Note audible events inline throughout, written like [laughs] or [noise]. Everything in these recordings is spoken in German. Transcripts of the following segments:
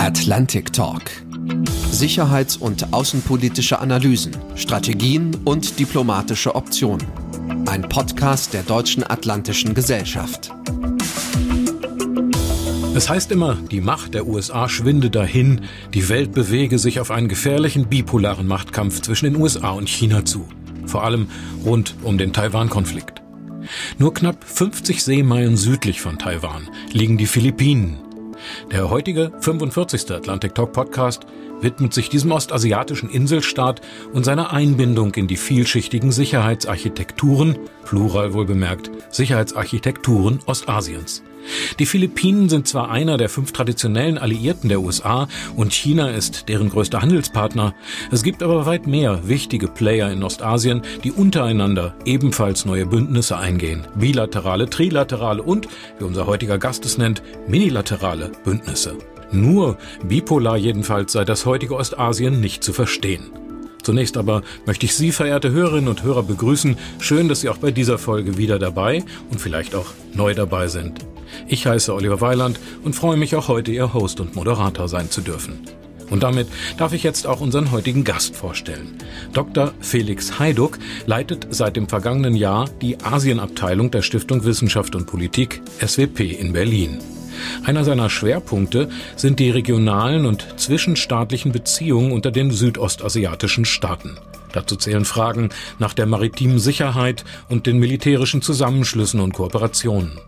Atlantic Talk. Sicherheits- und außenpolitische Analysen, Strategien und diplomatische Optionen. Ein Podcast der Deutschen Atlantischen Gesellschaft. Es heißt immer, die Macht der USA schwinde dahin, die Welt bewege sich auf einen gefährlichen bipolaren Machtkampf zwischen den USA und China zu. Vor allem rund um den Taiwan-Konflikt. Nur knapp 50 Seemeilen südlich von Taiwan liegen die Philippinen. Der heutige 45. Atlantic Talk Podcast widmet sich diesem ostasiatischen Inselstaat und seiner Einbindung in die vielschichtigen Sicherheitsarchitekturen, plural wohlbemerkt, Sicherheitsarchitekturen Ostasiens. Die Philippinen sind zwar einer der fünf traditionellen Alliierten der USA und China ist deren größter Handelspartner, es gibt aber weit mehr wichtige Player in Ostasien, die untereinander ebenfalls neue Bündnisse eingehen, bilaterale, trilaterale und, wie unser heutiger Gast es nennt, minilaterale Bündnisse. Nur bipolar jedenfalls sei das heutige Ostasien nicht zu verstehen. Zunächst aber möchte ich Sie, verehrte Hörerinnen und Hörer, begrüßen. Schön, dass Sie auch bei dieser Folge wieder dabei und vielleicht auch neu dabei sind. Ich heiße Oliver Weiland und freue mich auch heute Ihr Host und Moderator sein zu dürfen. Und damit darf ich jetzt auch unseren heutigen Gast vorstellen. Dr. Felix Heiduck leitet seit dem vergangenen Jahr die Asienabteilung der Stiftung Wissenschaft und Politik SWP in Berlin. Einer seiner Schwerpunkte sind die regionalen und zwischenstaatlichen Beziehungen unter den südostasiatischen Staaten. Dazu zählen Fragen nach der maritimen Sicherheit und den militärischen Zusammenschlüssen und Kooperationen.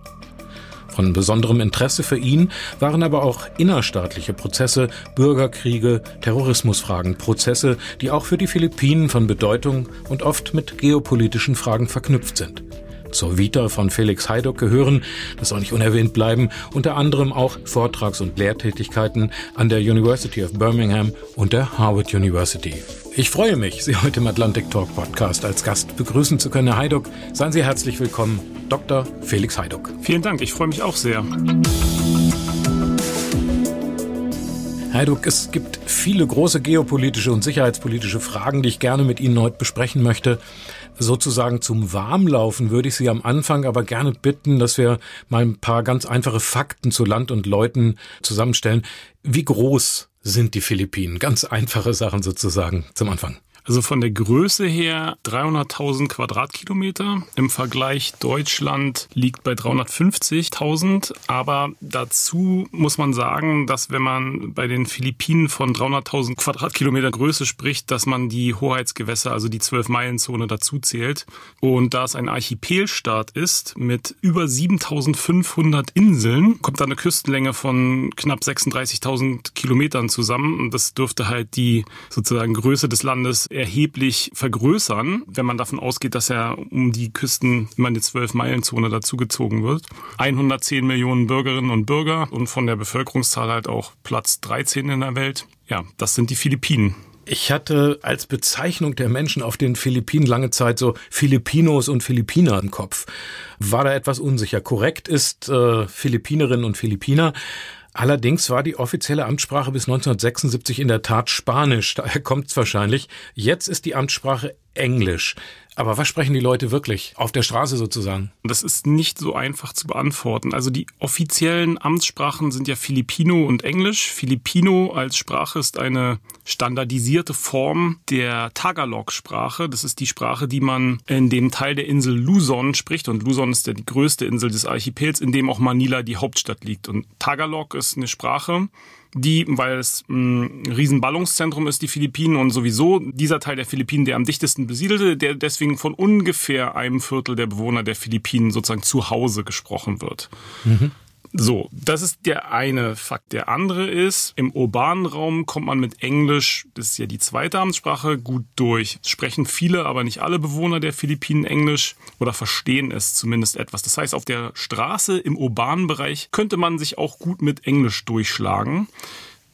Von besonderem Interesse für ihn waren aber auch innerstaatliche Prozesse, Bürgerkriege, Terrorismusfragen, Prozesse, die auch für die Philippinen von Bedeutung und oft mit geopolitischen Fragen verknüpft sind. Zur Vita von Felix Heiduck gehören, das soll nicht unerwähnt bleiben, unter anderem auch Vortrags- und Lehrtätigkeiten an der University of Birmingham und der Harvard University. Ich freue mich, Sie heute im Atlantic Talk Podcast als Gast begrüßen zu können, Herr Heiduck. Seien Sie herzlich willkommen, Dr. Felix Heiduck. Vielen Dank, ich freue mich auch sehr. Heiduck, es gibt viele große geopolitische und sicherheitspolitische Fragen, die ich gerne mit Ihnen heute besprechen möchte sozusagen zum Warmlaufen würde ich Sie am Anfang aber gerne bitten, dass wir mal ein paar ganz einfache Fakten zu Land und Leuten zusammenstellen. Wie groß sind die Philippinen? Ganz einfache Sachen sozusagen zum Anfang. Also von der Größe her 300.000 Quadratkilometer. Im Vergleich Deutschland liegt bei 350.000. Aber dazu muss man sagen, dass wenn man bei den Philippinen von 300.000 Quadratkilometer Größe spricht, dass man die Hoheitsgewässer, also die 12-Meilen-Zone dazu zählt. Und da es ein Archipelstaat ist mit über 7.500 Inseln, kommt da eine Küstenlänge von knapp 36.000 Kilometern zusammen. Und das dürfte halt die sozusagen Größe des Landes erheblich vergrößern, wenn man davon ausgeht, dass er um die Küsten immer eine 12-Meilen-Zone dazugezogen wird. 110 Millionen Bürgerinnen und Bürger und von der Bevölkerungszahl halt auch Platz 13 in der Welt. Ja, das sind die Philippinen. Ich hatte als Bezeichnung der Menschen auf den Philippinen lange Zeit so Filipinos und Philippiner im Kopf. War da etwas unsicher. Korrekt ist äh, Philippinerinnen und Philippiner. Allerdings war die offizielle Amtssprache bis 1976 in der Tat Spanisch, daher kommt es wahrscheinlich. Jetzt ist die Amtssprache Englisch. Aber was sprechen die Leute wirklich auf der Straße sozusagen? Das ist nicht so einfach zu beantworten. Also die offiziellen Amtssprachen sind ja Filipino und Englisch. Filipino als Sprache ist eine standardisierte Form der Tagalog-Sprache. Das ist die Sprache, die man in dem Teil der Insel Luzon spricht. Und Luzon ist ja die größte Insel des Archipels, in dem auch Manila die Hauptstadt liegt. Und Tagalog ist eine Sprache, die, weil es ein Riesenballungszentrum ist, die Philippinen und sowieso dieser Teil der Philippinen, der am dichtesten besiedelte, der deswegen von ungefähr einem Viertel der Bewohner der Philippinen sozusagen zu Hause gesprochen wird. Mhm. So, das ist der eine Fakt. Der andere ist, im urbanen Raum kommt man mit Englisch, das ist ja die zweite Amtssprache, gut durch. Sprechen viele, aber nicht alle Bewohner der Philippinen Englisch oder verstehen es zumindest etwas. Das heißt, auf der Straße im urbanen Bereich könnte man sich auch gut mit Englisch durchschlagen.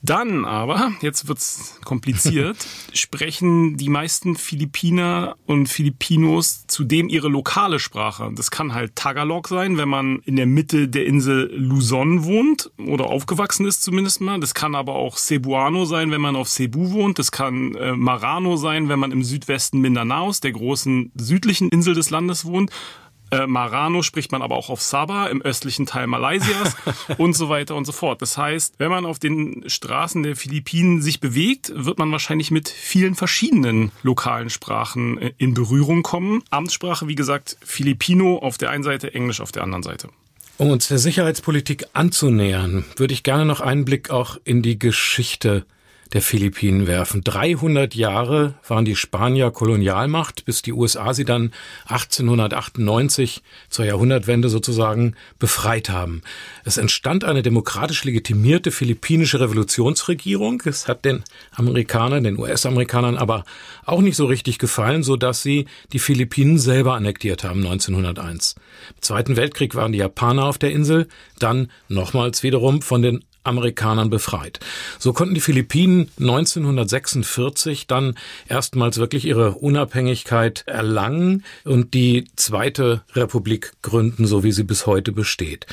Dann aber, jetzt wird's kompliziert, [laughs] sprechen die meisten Philippiner und Filipinos zudem ihre lokale Sprache. Das kann halt Tagalog sein, wenn man in der Mitte der Insel Luzon wohnt oder aufgewachsen ist zumindest mal. Das kann aber auch Cebuano sein, wenn man auf Cebu wohnt. Das kann äh, Marano sein, wenn man im Südwesten Mindanaos, der großen südlichen Insel des Landes wohnt. Äh, Marano spricht man aber auch auf Sabah im östlichen Teil Malaysias [laughs] und so weiter und so fort. Das heißt, wenn man auf den Straßen der Philippinen sich bewegt, wird man wahrscheinlich mit vielen verschiedenen lokalen Sprachen äh, in Berührung kommen. Amtssprache, wie gesagt, Filipino auf der einen Seite, Englisch auf der anderen Seite. Um uns der Sicherheitspolitik anzunähern, würde ich gerne noch einen Blick auch in die Geschichte der Philippinen werfen. 300 Jahre waren die Spanier Kolonialmacht, bis die USA sie dann 1898 zur Jahrhundertwende sozusagen befreit haben. Es entstand eine demokratisch legitimierte philippinische Revolutionsregierung. Es hat den Amerikanern, den US-Amerikanern aber auch nicht so richtig gefallen, so dass sie die Philippinen selber annektiert haben 1901. Im Zweiten Weltkrieg waren die Japaner auf der Insel, dann nochmals wiederum von den Amerikanern befreit. So konnten die Philippinen 1946 dann erstmals wirklich ihre Unabhängigkeit erlangen und die zweite Republik gründen, so wie sie bis heute besteht.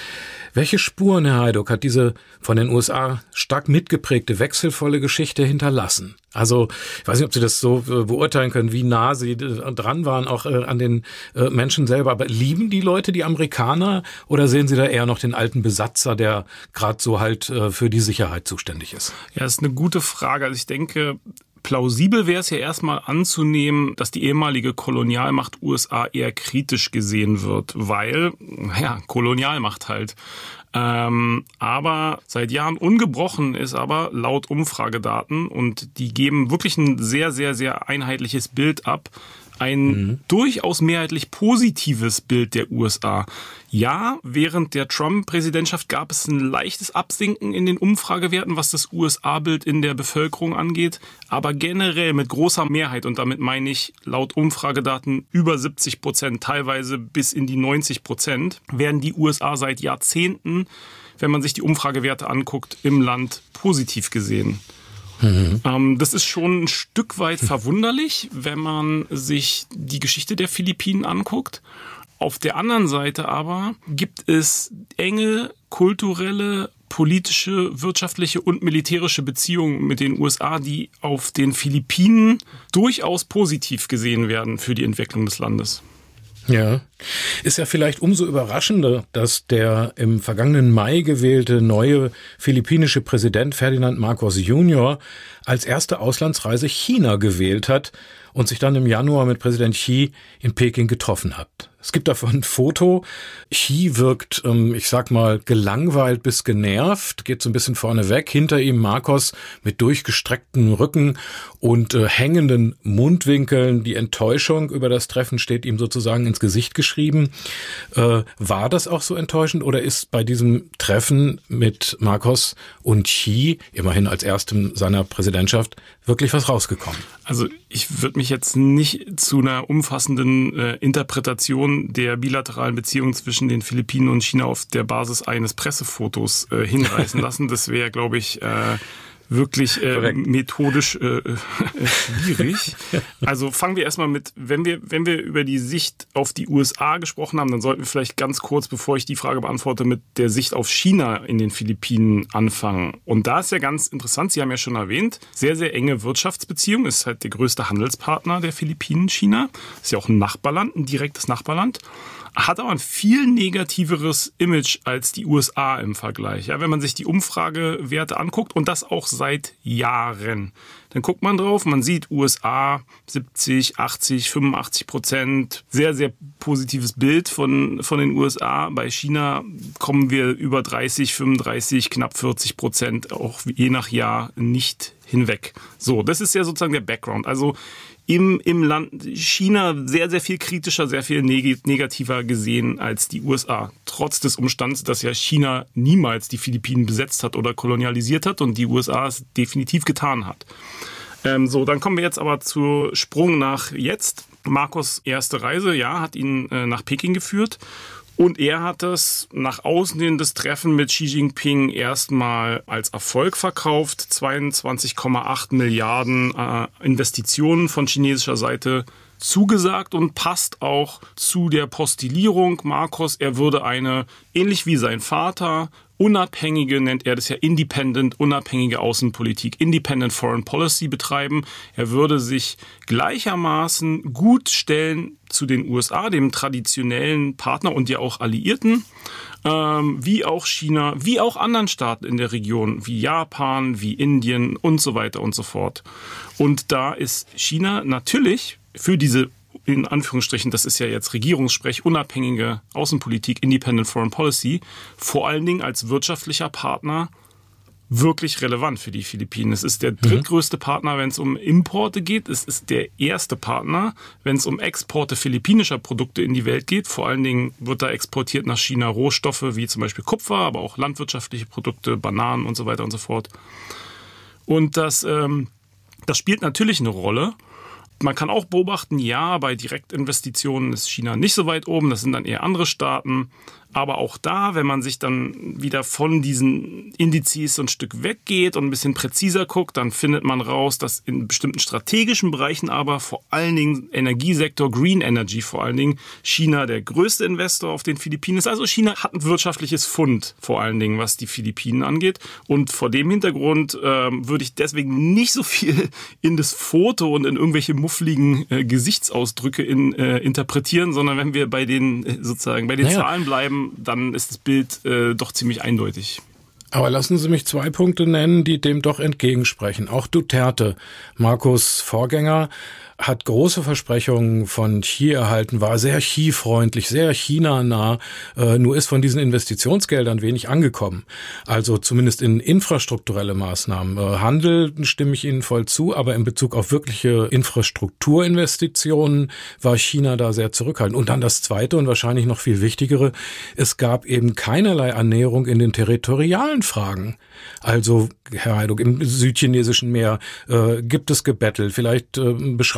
Welche Spuren, Herr Heiduck, hat diese von den USA stark mitgeprägte wechselvolle Geschichte hinterlassen? Also, ich weiß nicht, ob Sie das so äh, beurteilen können, wie nah Sie äh, dran waren, auch äh, an den Menschen selber. Aber lieben die Leute die Amerikaner oder sehen Sie da eher noch den alten Besatzer, der gerade so halt für die Sicherheit zuständig ist? Ja, ist eine gute Frage. Also ich denke, plausibel wäre es ja erstmal anzunehmen, dass die ehemalige Kolonialmacht USA eher kritisch gesehen wird, weil, ja, Kolonialmacht halt. Ähm, aber seit Jahren ungebrochen ist aber laut Umfragedaten und die geben wirklich ein sehr, sehr, sehr einheitliches Bild ab, ein mhm. durchaus mehrheitlich positives Bild der USA. Ja, während der Trump-Präsidentschaft gab es ein leichtes Absinken in den Umfragewerten, was das USA-Bild in der Bevölkerung angeht. Aber generell mit großer Mehrheit, und damit meine ich laut Umfragedaten über 70 Prozent, teilweise bis in die 90 Prozent, werden die USA seit Jahrzehnten, wenn man sich die Umfragewerte anguckt, im Land positiv gesehen. Mhm. Ähm, das ist schon ein Stück weit verwunderlich, wenn man sich die Geschichte der Philippinen anguckt. Auf der anderen Seite aber gibt es enge kulturelle, politische, wirtschaftliche und militärische Beziehungen mit den USA, die auf den Philippinen durchaus positiv gesehen werden für die Entwicklung des Landes. Ja, ist ja vielleicht umso überraschender, dass der im vergangenen Mai gewählte neue philippinische Präsident Ferdinand Marcos Jr. als erste Auslandsreise China gewählt hat und sich dann im Januar mit Präsident Xi in Peking getroffen hat. Es gibt davon ein Foto. Xi wirkt, ähm, ich sag mal, gelangweilt bis genervt, geht so ein bisschen vorne weg. Hinter ihm Marcos mit durchgestrecktem Rücken und äh, hängenden Mundwinkeln. Die Enttäuschung über das Treffen steht ihm sozusagen ins Gesicht geschrieben. Äh, war das auch so enttäuschend oder ist bei diesem Treffen mit Marcos und Xi, immerhin als erstem seiner Präsidentschaft, wirklich was rausgekommen? Also ich würde mich jetzt nicht zu einer umfassenden äh, Interpretation der bilateralen Beziehungen zwischen den Philippinen und China auf der Basis eines Pressefotos äh, hinreißen [laughs] lassen. Das wäre, glaube ich, äh, wirklich äh, methodisch äh, schwierig. [laughs] Also fangen wir erstmal mit, wenn wir, wenn wir über die Sicht auf die USA gesprochen haben, dann sollten wir vielleicht ganz kurz, bevor ich die Frage beantworte, mit der Sicht auf China in den Philippinen anfangen. Und da ist ja ganz interessant, Sie haben ja schon erwähnt, sehr, sehr enge Wirtschaftsbeziehung, ist halt der größte Handelspartner der Philippinen, China. Ist ja auch ein Nachbarland, ein direktes Nachbarland hat aber ein viel negativeres Image als die USA im Vergleich. Ja, wenn man sich die Umfragewerte anguckt und das auch seit Jahren, dann guckt man drauf, man sieht USA 70, 80, 85 Prozent, sehr, sehr positives Bild von, von den USA. Bei China kommen wir über 30, 35, knapp 40 Prozent, auch je nach Jahr nicht hinweg. So, das ist ja sozusagen der Background. Also im, im Land China sehr, sehr viel kritischer, sehr viel negativer gesehen als die USA. Trotz des Umstands, dass ja China niemals die Philippinen besetzt hat oder kolonialisiert hat und die USA es definitiv getan hat. Ähm, so, dann kommen wir jetzt aber zu Sprung nach jetzt. Marcos erste Reise, ja, hat ihn äh, nach Peking geführt. Und er hat es nach außen hin das Treffen mit Xi Jinping erstmal als Erfolg verkauft. 22,8 Milliarden äh, Investitionen von chinesischer Seite zugesagt und passt auch zu der Postillierung Marcos. Er würde eine, ähnlich wie sein Vater, unabhängige, nennt er das ja independent, unabhängige Außenpolitik, independent Foreign Policy betreiben. Er würde sich gleichermaßen gut stellen zu den USA, dem traditionellen Partner und ja auch Alliierten, ähm, wie auch China, wie auch anderen Staaten in der Region, wie Japan, wie Indien und so weiter und so fort. Und da ist China natürlich für diese in Anführungsstrichen, das ist ja jetzt Regierungssprech, unabhängige Außenpolitik, Independent Foreign Policy, vor allen Dingen als wirtschaftlicher Partner wirklich relevant für die Philippinen. Es ist der mhm. drittgrößte Partner, wenn es um Importe geht. Es ist der erste Partner, wenn es um Exporte philippinischer Produkte in die Welt geht. Vor allen Dingen wird da exportiert nach China Rohstoffe wie zum Beispiel Kupfer, aber auch landwirtschaftliche Produkte, Bananen und so weiter und so fort. Und das, ähm, das spielt natürlich eine Rolle. Man kann auch beobachten, ja, bei Direktinvestitionen ist China nicht so weit oben, das sind dann eher andere Staaten. Aber auch da, wenn man sich dann wieder von diesen Indizes so ein Stück weggeht und ein bisschen präziser guckt, dann findet man raus, dass in bestimmten strategischen Bereichen aber vor allen Dingen Energiesektor, Green Energy vor allen Dingen, China der größte Investor auf den Philippinen ist. Also China hat ein wirtschaftliches Fund vor allen Dingen, was die Philippinen angeht. Und vor dem Hintergrund äh, würde ich deswegen nicht so viel in das Foto und in irgendwelche muffligen äh, Gesichtsausdrücke in, äh, interpretieren, sondern wenn wir bei den äh, sozusagen bei den naja. Zahlen bleiben, dann ist das Bild äh, doch ziemlich eindeutig. Aber lassen Sie mich zwei Punkte nennen, die dem doch entgegensprechen. Auch Duterte, Markus Vorgänger, hat große Versprechungen von Xi erhalten, war sehr Xi-freundlich, sehr China-nah, äh, nur ist von diesen Investitionsgeldern wenig angekommen. Also zumindest in infrastrukturelle Maßnahmen. Äh, Handel stimme ich Ihnen voll zu, aber in Bezug auf wirkliche Infrastrukturinvestitionen war China da sehr zurückhaltend. Und dann das Zweite und wahrscheinlich noch viel wichtigere, es gab eben keinerlei Annäherung in den territorialen Fragen. Also, Herr Heiduk, im südchinesischen Meer äh, gibt es Gebettel. Vielleicht äh,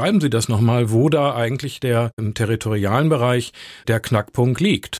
beschreiben Sie das nochmal, wo da eigentlich der im territorialen Bereich der Knackpunkt liegt.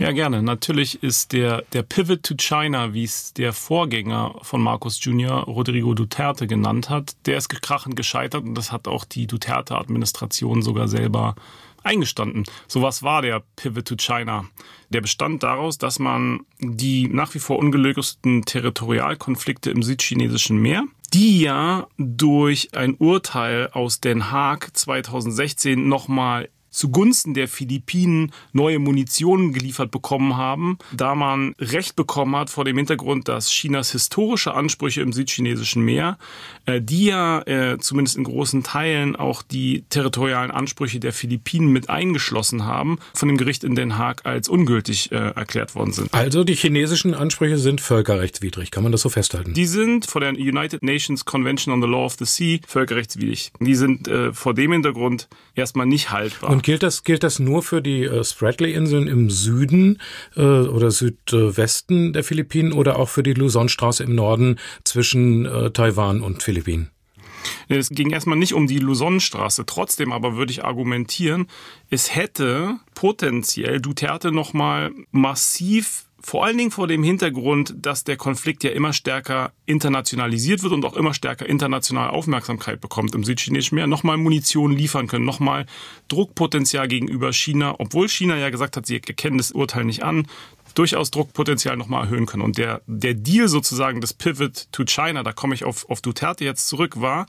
Ja, gerne. Natürlich ist der, der Pivot to China, wie es der Vorgänger von Marcos Jr., Rodrigo Duterte, genannt hat, der ist krachend gescheitert und das hat auch die Duterte-Administration sogar selber eingestanden. So was war der Pivot to China. Der bestand daraus, dass man die nach wie vor ungelösten Territorialkonflikte im südchinesischen Meer, die ja durch ein Urteil aus Den Haag 2016 nochmal zugunsten der Philippinen neue Munition geliefert bekommen haben, da man Recht bekommen hat vor dem Hintergrund, dass Chinas historische Ansprüche im südchinesischen Meer, äh, die ja äh, zumindest in großen Teilen auch die territorialen Ansprüche der Philippinen mit eingeschlossen haben, von dem Gericht in Den Haag als ungültig äh, erklärt worden sind. Also die chinesischen Ansprüche sind völkerrechtswidrig, kann man das so festhalten? Die sind vor der United Nations Convention on the Law of the Sea völkerrechtswidrig. Die sind äh, vor dem Hintergrund erstmal nicht haltbar. Und gilt das, gilt das nur für die äh, Spratly-Inseln im Süden äh, oder Südwesten der Philippinen oder auch für die Luzonstraße im Norden zwischen äh, Taiwan und Philippinen? Es ging erstmal nicht um die Luzonstraße. Trotzdem aber würde ich argumentieren, es hätte potenziell Duterte nochmal massiv vor allen Dingen vor dem Hintergrund, dass der Konflikt ja immer stärker internationalisiert wird und auch immer stärker internationale Aufmerksamkeit bekommt im südchinesischen Meer, nochmal Munition liefern können, nochmal Druckpotenzial gegenüber China, obwohl China ja gesagt hat, sie erkennen das Urteil nicht an, durchaus Druckpotenzial nochmal erhöhen können. Und der, der Deal sozusagen des Pivot to China, da komme ich auf, auf Duterte jetzt zurück, war,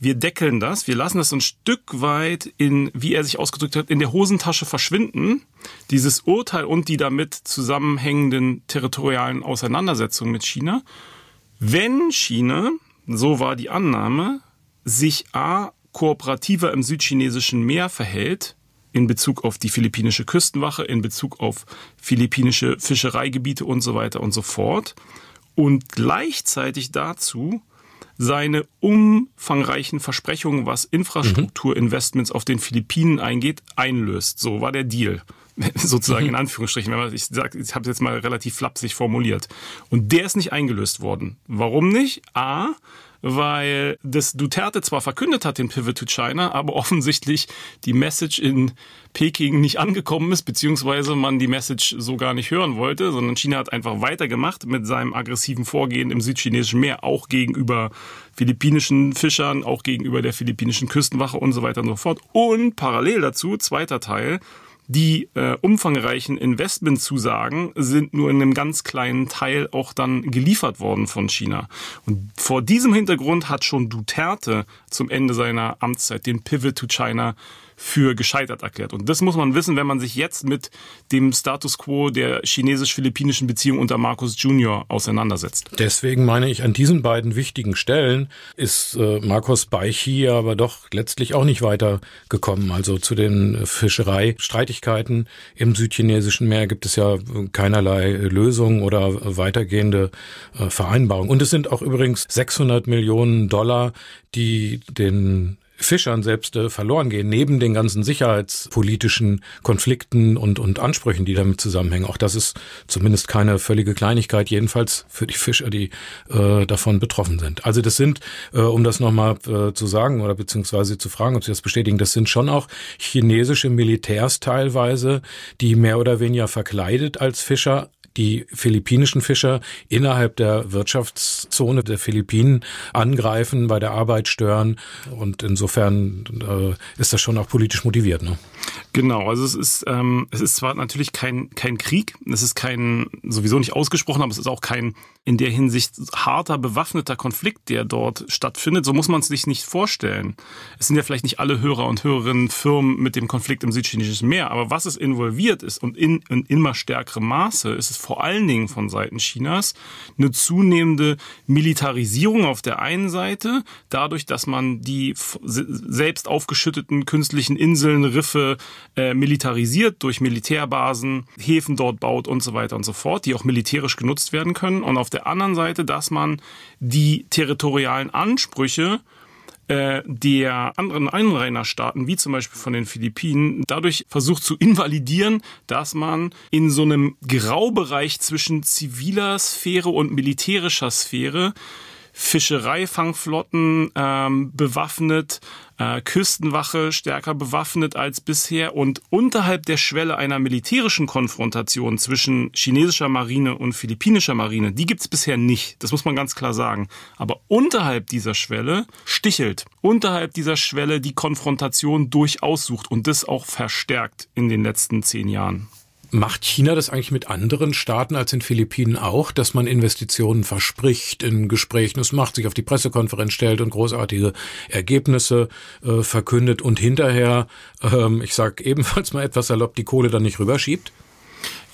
wir deckeln das, wir lassen das so ein Stück weit in, wie er sich ausgedrückt hat, in der Hosentasche verschwinden. Dieses Urteil und die damit zusammenhängenden territorialen Auseinandersetzungen mit China. Wenn China, so war die Annahme, sich A kooperativer im südchinesischen Meer verhält, in Bezug auf die philippinische Küstenwache, in Bezug auf philippinische Fischereigebiete und so weiter und so fort. Und gleichzeitig dazu seine umfangreichen Versprechungen, was Infrastrukturinvestments auf den Philippinen eingeht, einlöst. So war der Deal. [laughs] Sozusagen in Anführungsstrichen, wenn man, ich sag, ich habe es jetzt mal relativ flapsig formuliert. Und der ist nicht eingelöst worden. Warum nicht? A, weil das Duterte zwar verkündet hat, den Pivot to China, aber offensichtlich die Message in Peking nicht angekommen ist, beziehungsweise man die Message so gar nicht hören wollte, sondern China hat einfach weitergemacht mit seinem aggressiven Vorgehen im südchinesischen Meer, auch gegenüber philippinischen Fischern, auch gegenüber der philippinischen Küstenwache und so weiter und so fort. Und parallel dazu, zweiter Teil, die äh, umfangreichen Investmentzusagen sind nur in einem ganz kleinen Teil auch dann geliefert worden von China. Und vor diesem Hintergrund hat schon Duterte zum Ende seiner Amtszeit den Pivot to China für gescheitert erklärt. Und das muss man wissen, wenn man sich jetzt mit dem Status quo der chinesisch-philippinischen Beziehung unter Marcos Junior auseinandersetzt. Deswegen meine ich, an diesen beiden wichtigen Stellen ist äh, Marcos Beichi aber doch letztlich auch nicht weitergekommen. Also zu den Fischereistreitigkeiten im südchinesischen Meer gibt es ja keinerlei Lösung oder weitergehende äh, Vereinbarung. Und es sind auch übrigens 600 Millionen Dollar, die den Fischern selbst äh, verloren gehen, neben den ganzen sicherheitspolitischen Konflikten und, und Ansprüchen, die damit zusammenhängen. Auch das ist zumindest keine völlige Kleinigkeit, jedenfalls für die Fischer, die äh, davon betroffen sind. Also das sind, äh, um das nochmal äh, zu sagen oder beziehungsweise zu fragen, ob Sie das bestätigen, das sind schon auch chinesische Militärs teilweise, die mehr oder weniger verkleidet als Fischer die philippinischen Fischer innerhalb der Wirtschaftszone der Philippinen angreifen, bei der Arbeit stören. Und insofern äh, ist das schon auch politisch motiviert. Ne? Genau, also es ist, ähm, es ist zwar natürlich kein, kein Krieg, es ist kein, sowieso nicht ausgesprochen, aber es ist auch kein in der Hinsicht harter, bewaffneter Konflikt, der dort stattfindet. So muss man es sich nicht vorstellen. Es sind ja vielleicht nicht alle Hörer und Hörerinnen Firmen mit dem Konflikt im südchinesischen Meer, aber was es involviert ist und in, in immer stärkerem Maße, ist es vor allen Dingen von Seiten Chinas eine zunehmende Militarisierung auf der einen Seite, dadurch, dass man die selbst aufgeschütteten künstlichen Inseln, Riffe äh, militarisiert durch Militärbasen, Häfen dort baut und so weiter und so fort, die auch militärisch genutzt werden können. Und auf der anderen Seite, dass man die territorialen Ansprüche äh, der anderen Einrainerstaaten, wie zum Beispiel von den Philippinen, dadurch versucht zu invalidieren, dass man in so einem Graubereich zwischen ziviler Sphäre und militärischer Sphäre Fischereifangflotten ähm, bewaffnet, äh, Küstenwache stärker bewaffnet als bisher und unterhalb der Schwelle einer militärischen Konfrontation zwischen chinesischer Marine und philippinischer Marine, die gibt's bisher nicht. Das muss man ganz klar sagen. Aber unterhalb dieser Schwelle stichelt, unterhalb dieser Schwelle die Konfrontation durchaus sucht und das auch verstärkt in den letzten zehn Jahren. Macht China das eigentlich mit anderen Staaten als in Philippinen auch, dass man Investitionen verspricht in Gesprächen, es macht, sich auf die Pressekonferenz stellt und großartige Ergebnisse äh, verkündet und hinterher, ähm, ich sag ebenfalls mal etwas salopp, die Kohle dann nicht rüberschiebt?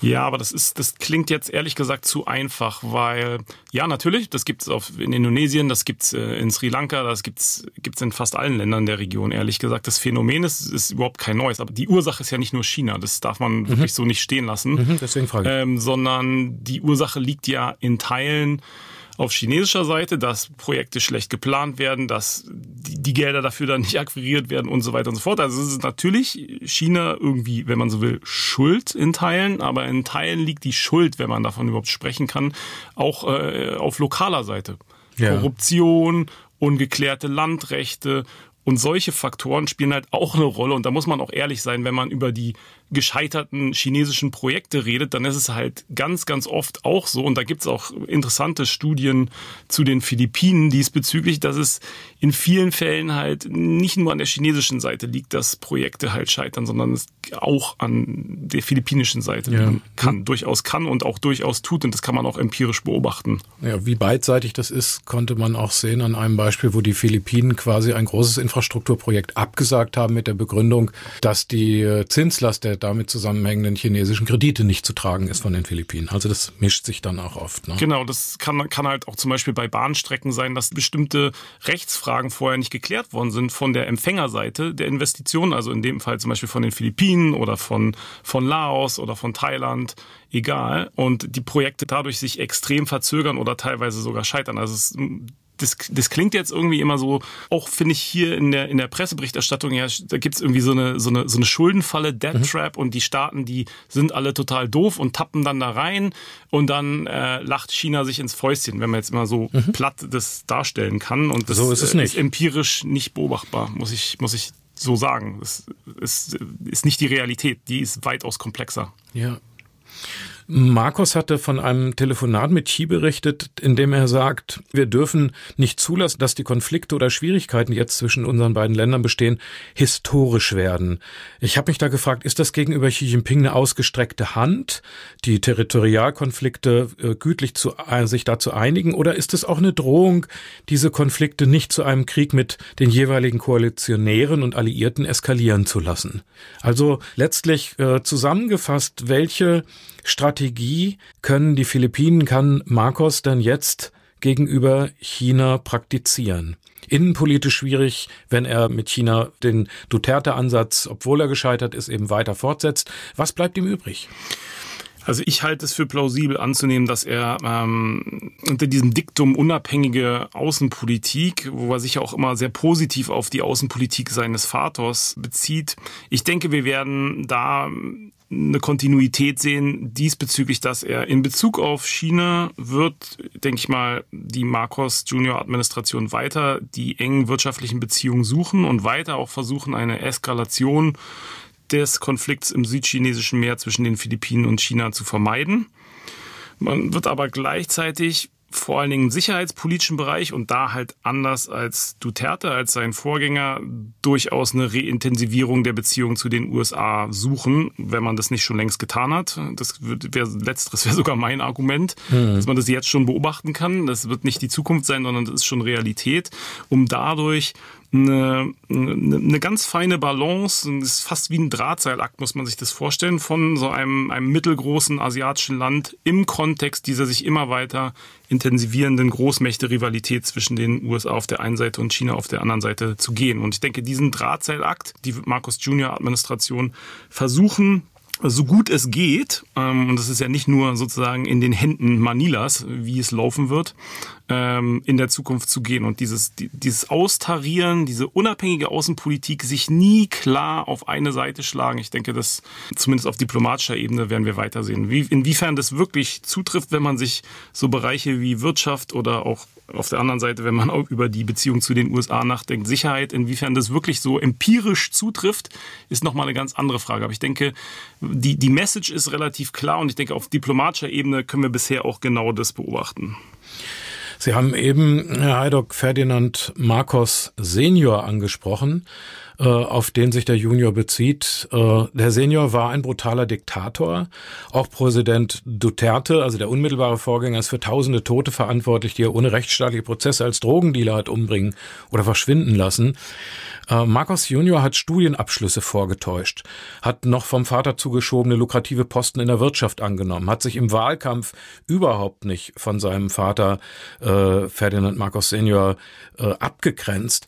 Ja, aber das ist, das klingt jetzt ehrlich gesagt zu einfach, weil ja natürlich, das gibt's auf in Indonesien, das gibt's äh, in Sri Lanka, das gibt's gibt's in fast allen Ländern der Region. Ehrlich gesagt, das Phänomen ist, ist überhaupt kein neues, aber die Ursache ist ja nicht nur China. Das darf man mhm. wirklich so nicht stehen lassen, mhm, deswegen frage ich. Ähm, sondern die Ursache liegt ja in Teilen auf chinesischer Seite, dass Projekte schlecht geplant werden, dass die, die Gelder dafür dann nicht akquiriert werden und so weiter und so fort. Also es ist natürlich China irgendwie, wenn man so will, schuld in Teilen, aber in Teilen liegt die Schuld, wenn man davon überhaupt sprechen kann, auch äh, auf lokaler Seite. Ja. Korruption, ungeklärte Landrechte und solche Faktoren spielen halt auch eine Rolle. Und da muss man auch ehrlich sein, wenn man über die gescheiterten chinesischen Projekte redet, dann ist es halt ganz, ganz oft auch so, und da gibt es auch interessante Studien zu den Philippinen diesbezüglich, dass es in vielen Fällen halt nicht nur an der chinesischen Seite liegt, dass Projekte halt scheitern, sondern es auch an der philippinischen Seite ja. kann, durchaus kann und auch durchaus tut, und das kann man auch empirisch beobachten. Ja, wie beidseitig das ist, konnte man auch sehen an einem Beispiel, wo die Philippinen quasi ein großes Infrastrukturprojekt abgesagt haben mit der Begründung, dass die Zinslast der damit zusammenhängenden chinesischen Kredite nicht zu tragen ist von den Philippinen. Also das mischt sich dann auch oft. Ne? Genau, das kann, kann halt auch zum Beispiel bei Bahnstrecken sein, dass bestimmte Rechtsfragen vorher nicht geklärt worden sind von der Empfängerseite der Investitionen, also in dem Fall zum Beispiel von den Philippinen oder von, von Laos oder von Thailand, egal. Und die Projekte dadurch sich extrem verzögern oder teilweise sogar scheitern. Also es das, das klingt jetzt irgendwie immer so, auch finde ich hier in der, in der Presseberichterstattung, ja, da gibt's irgendwie so eine, so eine, so eine Schuldenfalle, Debt mhm. Trap und die Staaten, die sind alle total doof und tappen dann da rein und dann äh, lacht China sich ins Fäustchen, wenn man jetzt immer so mhm. platt das darstellen kann. Und das so ist, es nicht. ist empirisch nicht beobachtbar, muss ich, muss ich so sagen. Das ist, ist nicht die Realität, die ist weitaus komplexer. Ja. Markus hatte von einem Telefonat mit Xi berichtet, in dem er sagt, wir dürfen nicht zulassen, dass die Konflikte oder Schwierigkeiten, die jetzt zwischen unseren beiden Ländern bestehen, historisch werden. Ich habe mich da gefragt, ist das gegenüber Xi Jinping eine ausgestreckte Hand, die Territorialkonflikte äh, gütlich zu, äh, sich dazu einigen, oder ist es auch eine Drohung, diese Konflikte nicht zu einem Krieg mit den jeweiligen Koalitionären und Alliierten eskalieren zu lassen? Also letztlich äh, zusammengefasst, welche Strategie können die Philippinen, kann Marcos denn jetzt gegenüber China praktizieren? Innenpolitisch schwierig, wenn er mit China den Duterte-Ansatz, obwohl er gescheitert ist, eben weiter fortsetzt. Was bleibt ihm übrig? Also ich halte es für plausibel anzunehmen, dass er ähm, unter diesem Diktum unabhängige Außenpolitik, wo er sich auch immer sehr positiv auf die Außenpolitik seines Vaters bezieht. Ich denke, wir werden da eine Kontinuität sehen diesbezüglich, dass er in Bezug auf China wird, denke ich mal, die Marcos Junior Administration weiter die engen wirtschaftlichen Beziehungen suchen und weiter auch versuchen, eine Eskalation des Konflikts im südchinesischen Meer zwischen den Philippinen und China zu vermeiden. Man wird aber gleichzeitig vor allen Dingen im sicherheitspolitischen Bereich und da halt anders als Duterte, als sein Vorgänger, durchaus eine Reintensivierung der Beziehungen zu den USA suchen, wenn man das nicht schon längst getan hat. Das wäre letzteres wäre sogar mein Argument, mhm. dass man das jetzt schon beobachten kann. Das wird nicht die Zukunft sein, sondern das ist schon Realität, um dadurch eine, eine, ganz feine Balance, ist fast wie ein Drahtseilakt, muss man sich das vorstellen, von so einem, einem mittelgroßen asiatischen Land im Kontext dieser sich immer weiter intensivierenden Großmächte-Rivalität zwischen den USA auf der einen Seite und China auf der anderen Seite zu gehen. Und ich denke, diesen Drahtseilakt, die Markus Junior Administration versuchen, so gut es geht, ähm, und das ist ja nicht nur sozusagen in den Händen Manilas, wie es laufen wird, ähm, in der Zukunft zu gehen. Und dieses, dieses Austarieren, diese unabhängige Außenpolitik, sich nie klar auf eine Seite schlagen, ich denke, das zumindest auf diplomatischer Ebene werden wir weitersehen. Wie, inwiefern das wirklich zutrifft, wenn man sich so Bereiche wie Wirtschaft oder auch auf der anderen Seite, wenn man auch über die Beziehung zu den USA nachdenkt, Sicherheit, inwiefern das wirklich so empirisch zutrifft, ist nochmal eine ganz andere Frage. Aber ich denke, die, die Message ist relativ klar und ich denke, auf diplomatischer Ebene können wir bisher auch genau das beobachten. Sie haben eben Herr Heidock Ferdinand Marcos Senior angesprochen, auf den sich der Junior bezieht. Äh, der Senior war ein brutaler Diktator. Auch Präsident Duterte, also der unmittelbare Vorgänger, ist für tausende Tote verantwortlich, die er ohne rechtsstaatliche Prozesse als Drogendealer hat umbringen oder verschwinden lassen. Äh, Marcos Junior hat Studienabschlüsse vorgetäuscht, hat noch vom Vater zugeschobene lukrative Posten in der Wirtschaft angenommen, hat sich im Wahlkampf überhaupt nicht von seinem Vater äh, Ferdinand Marcos Senior äh, abgegrenzt.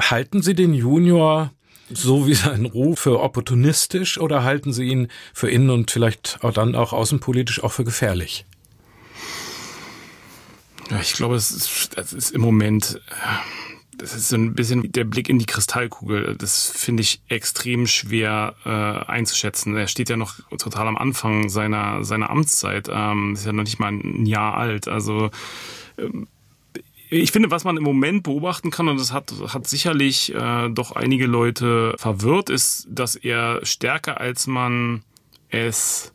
Halten Sie den Junior so wie sein Ruf für opportunistisch oder halten Sie ihn für innen und vielleicht auch dann auch außenpolitisch auch für gefährlich? Ja, ich glaube, es ist, es ist im Moment das ist so ein bisschen der Blick in die Kristallkugel. Das finde ich extrem schwer äh, einzuschätzen. Er steht ja noch total am Anfang seiner, seiner Amtszeit. Ähm, ist ja noch nicht mal ein Jahr alt. Also ähm, ich finde, was man im Moment beobachten kann, und das hat, hat sicherlich äh, doch einige Leute verwirrt, ist, dass er stärker als man es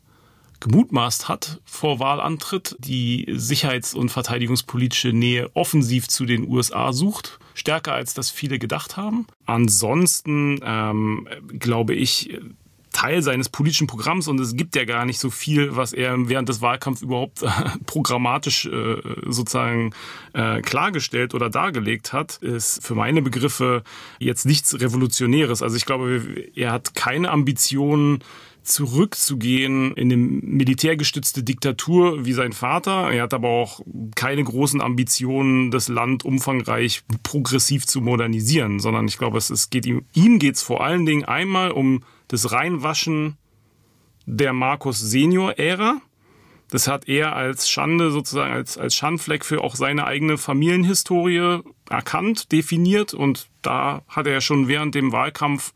gemutmaßt hat vor Wahlantritt, die sicherheits- und verteidigungspolitische Nähe offensiv zu den USA sucht, stärker als das viele gedacht haben. Ansonsten ähm, glaube ich, Teil seines politischen Programms und es gibt ja gar nicht so viel, was er während des Wahlkampfs überhaupt äh, programmatisch äh, sozusagen äh, klargestellt oder dargelegt hat, ist für meine Begriffe jetzt nichts Revolutionäres. Also ich glaube, er hat keine Ambitionen, zurückzugehen in eine militärgestützte Diktatur wie sein Vater. Er hat aber auch keine großen Ambitionen, das Land umfangreich progressiv zu modernisieren, sondern ich glaube, es, es geht ihm, ihm geht es vor allen Dingen einmal um das Reinwaschen der Markus Senior-Ära. Das hat er als Schande sozusagen, als, als Schandfleck für auch seine eigene Familienhistorie erkannt, definiert und da hat er schon während dem Wahlkampf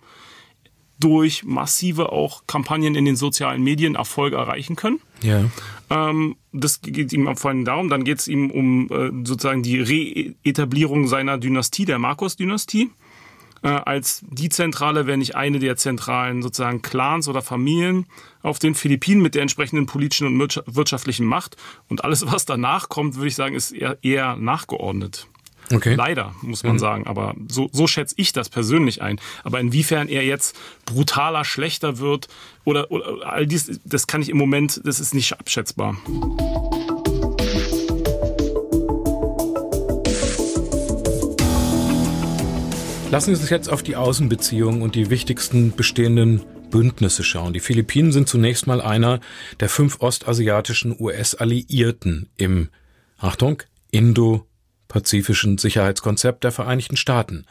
durch massive auch Kampagnen in den sozialen Medien Erfolg erreichen können. Ja. Ähm, das geht ihm vor allem darum. Dann geht es ihm um äh, sozusagen die Reetablierung seiner Dynastie, der Markus-Dynastie. Äh, als die Zentrale, wenn nicht eine der zentralen sozusagen Clans oder Familien auf den Philippinen mit der entsprechenden politischen und wirtschaftlichen Macht. Und alles, was danach kommt, würde ich sagen, ist eher, eher nachgeordnet. Okay. Leider, muss man mhm. sagen. Aber so, so schätze ich das persönlich ein. Aber inwiefern er jetzt brutaler, schlechter wird oder, oder all dies, das kann ich im Moment, das ist nicht abschätzbar. Lassen Sie uns jetzt auf die Außenbeziehungen und die wichtigsten bestehenden Bündnisse schauen. Die Philippinen sind zunächst mal einer der fünf ostasiatischen US-Alliierten im, Achtung, Indo- pazifischen Sicherheitskonzept der Vereinigten Staaten.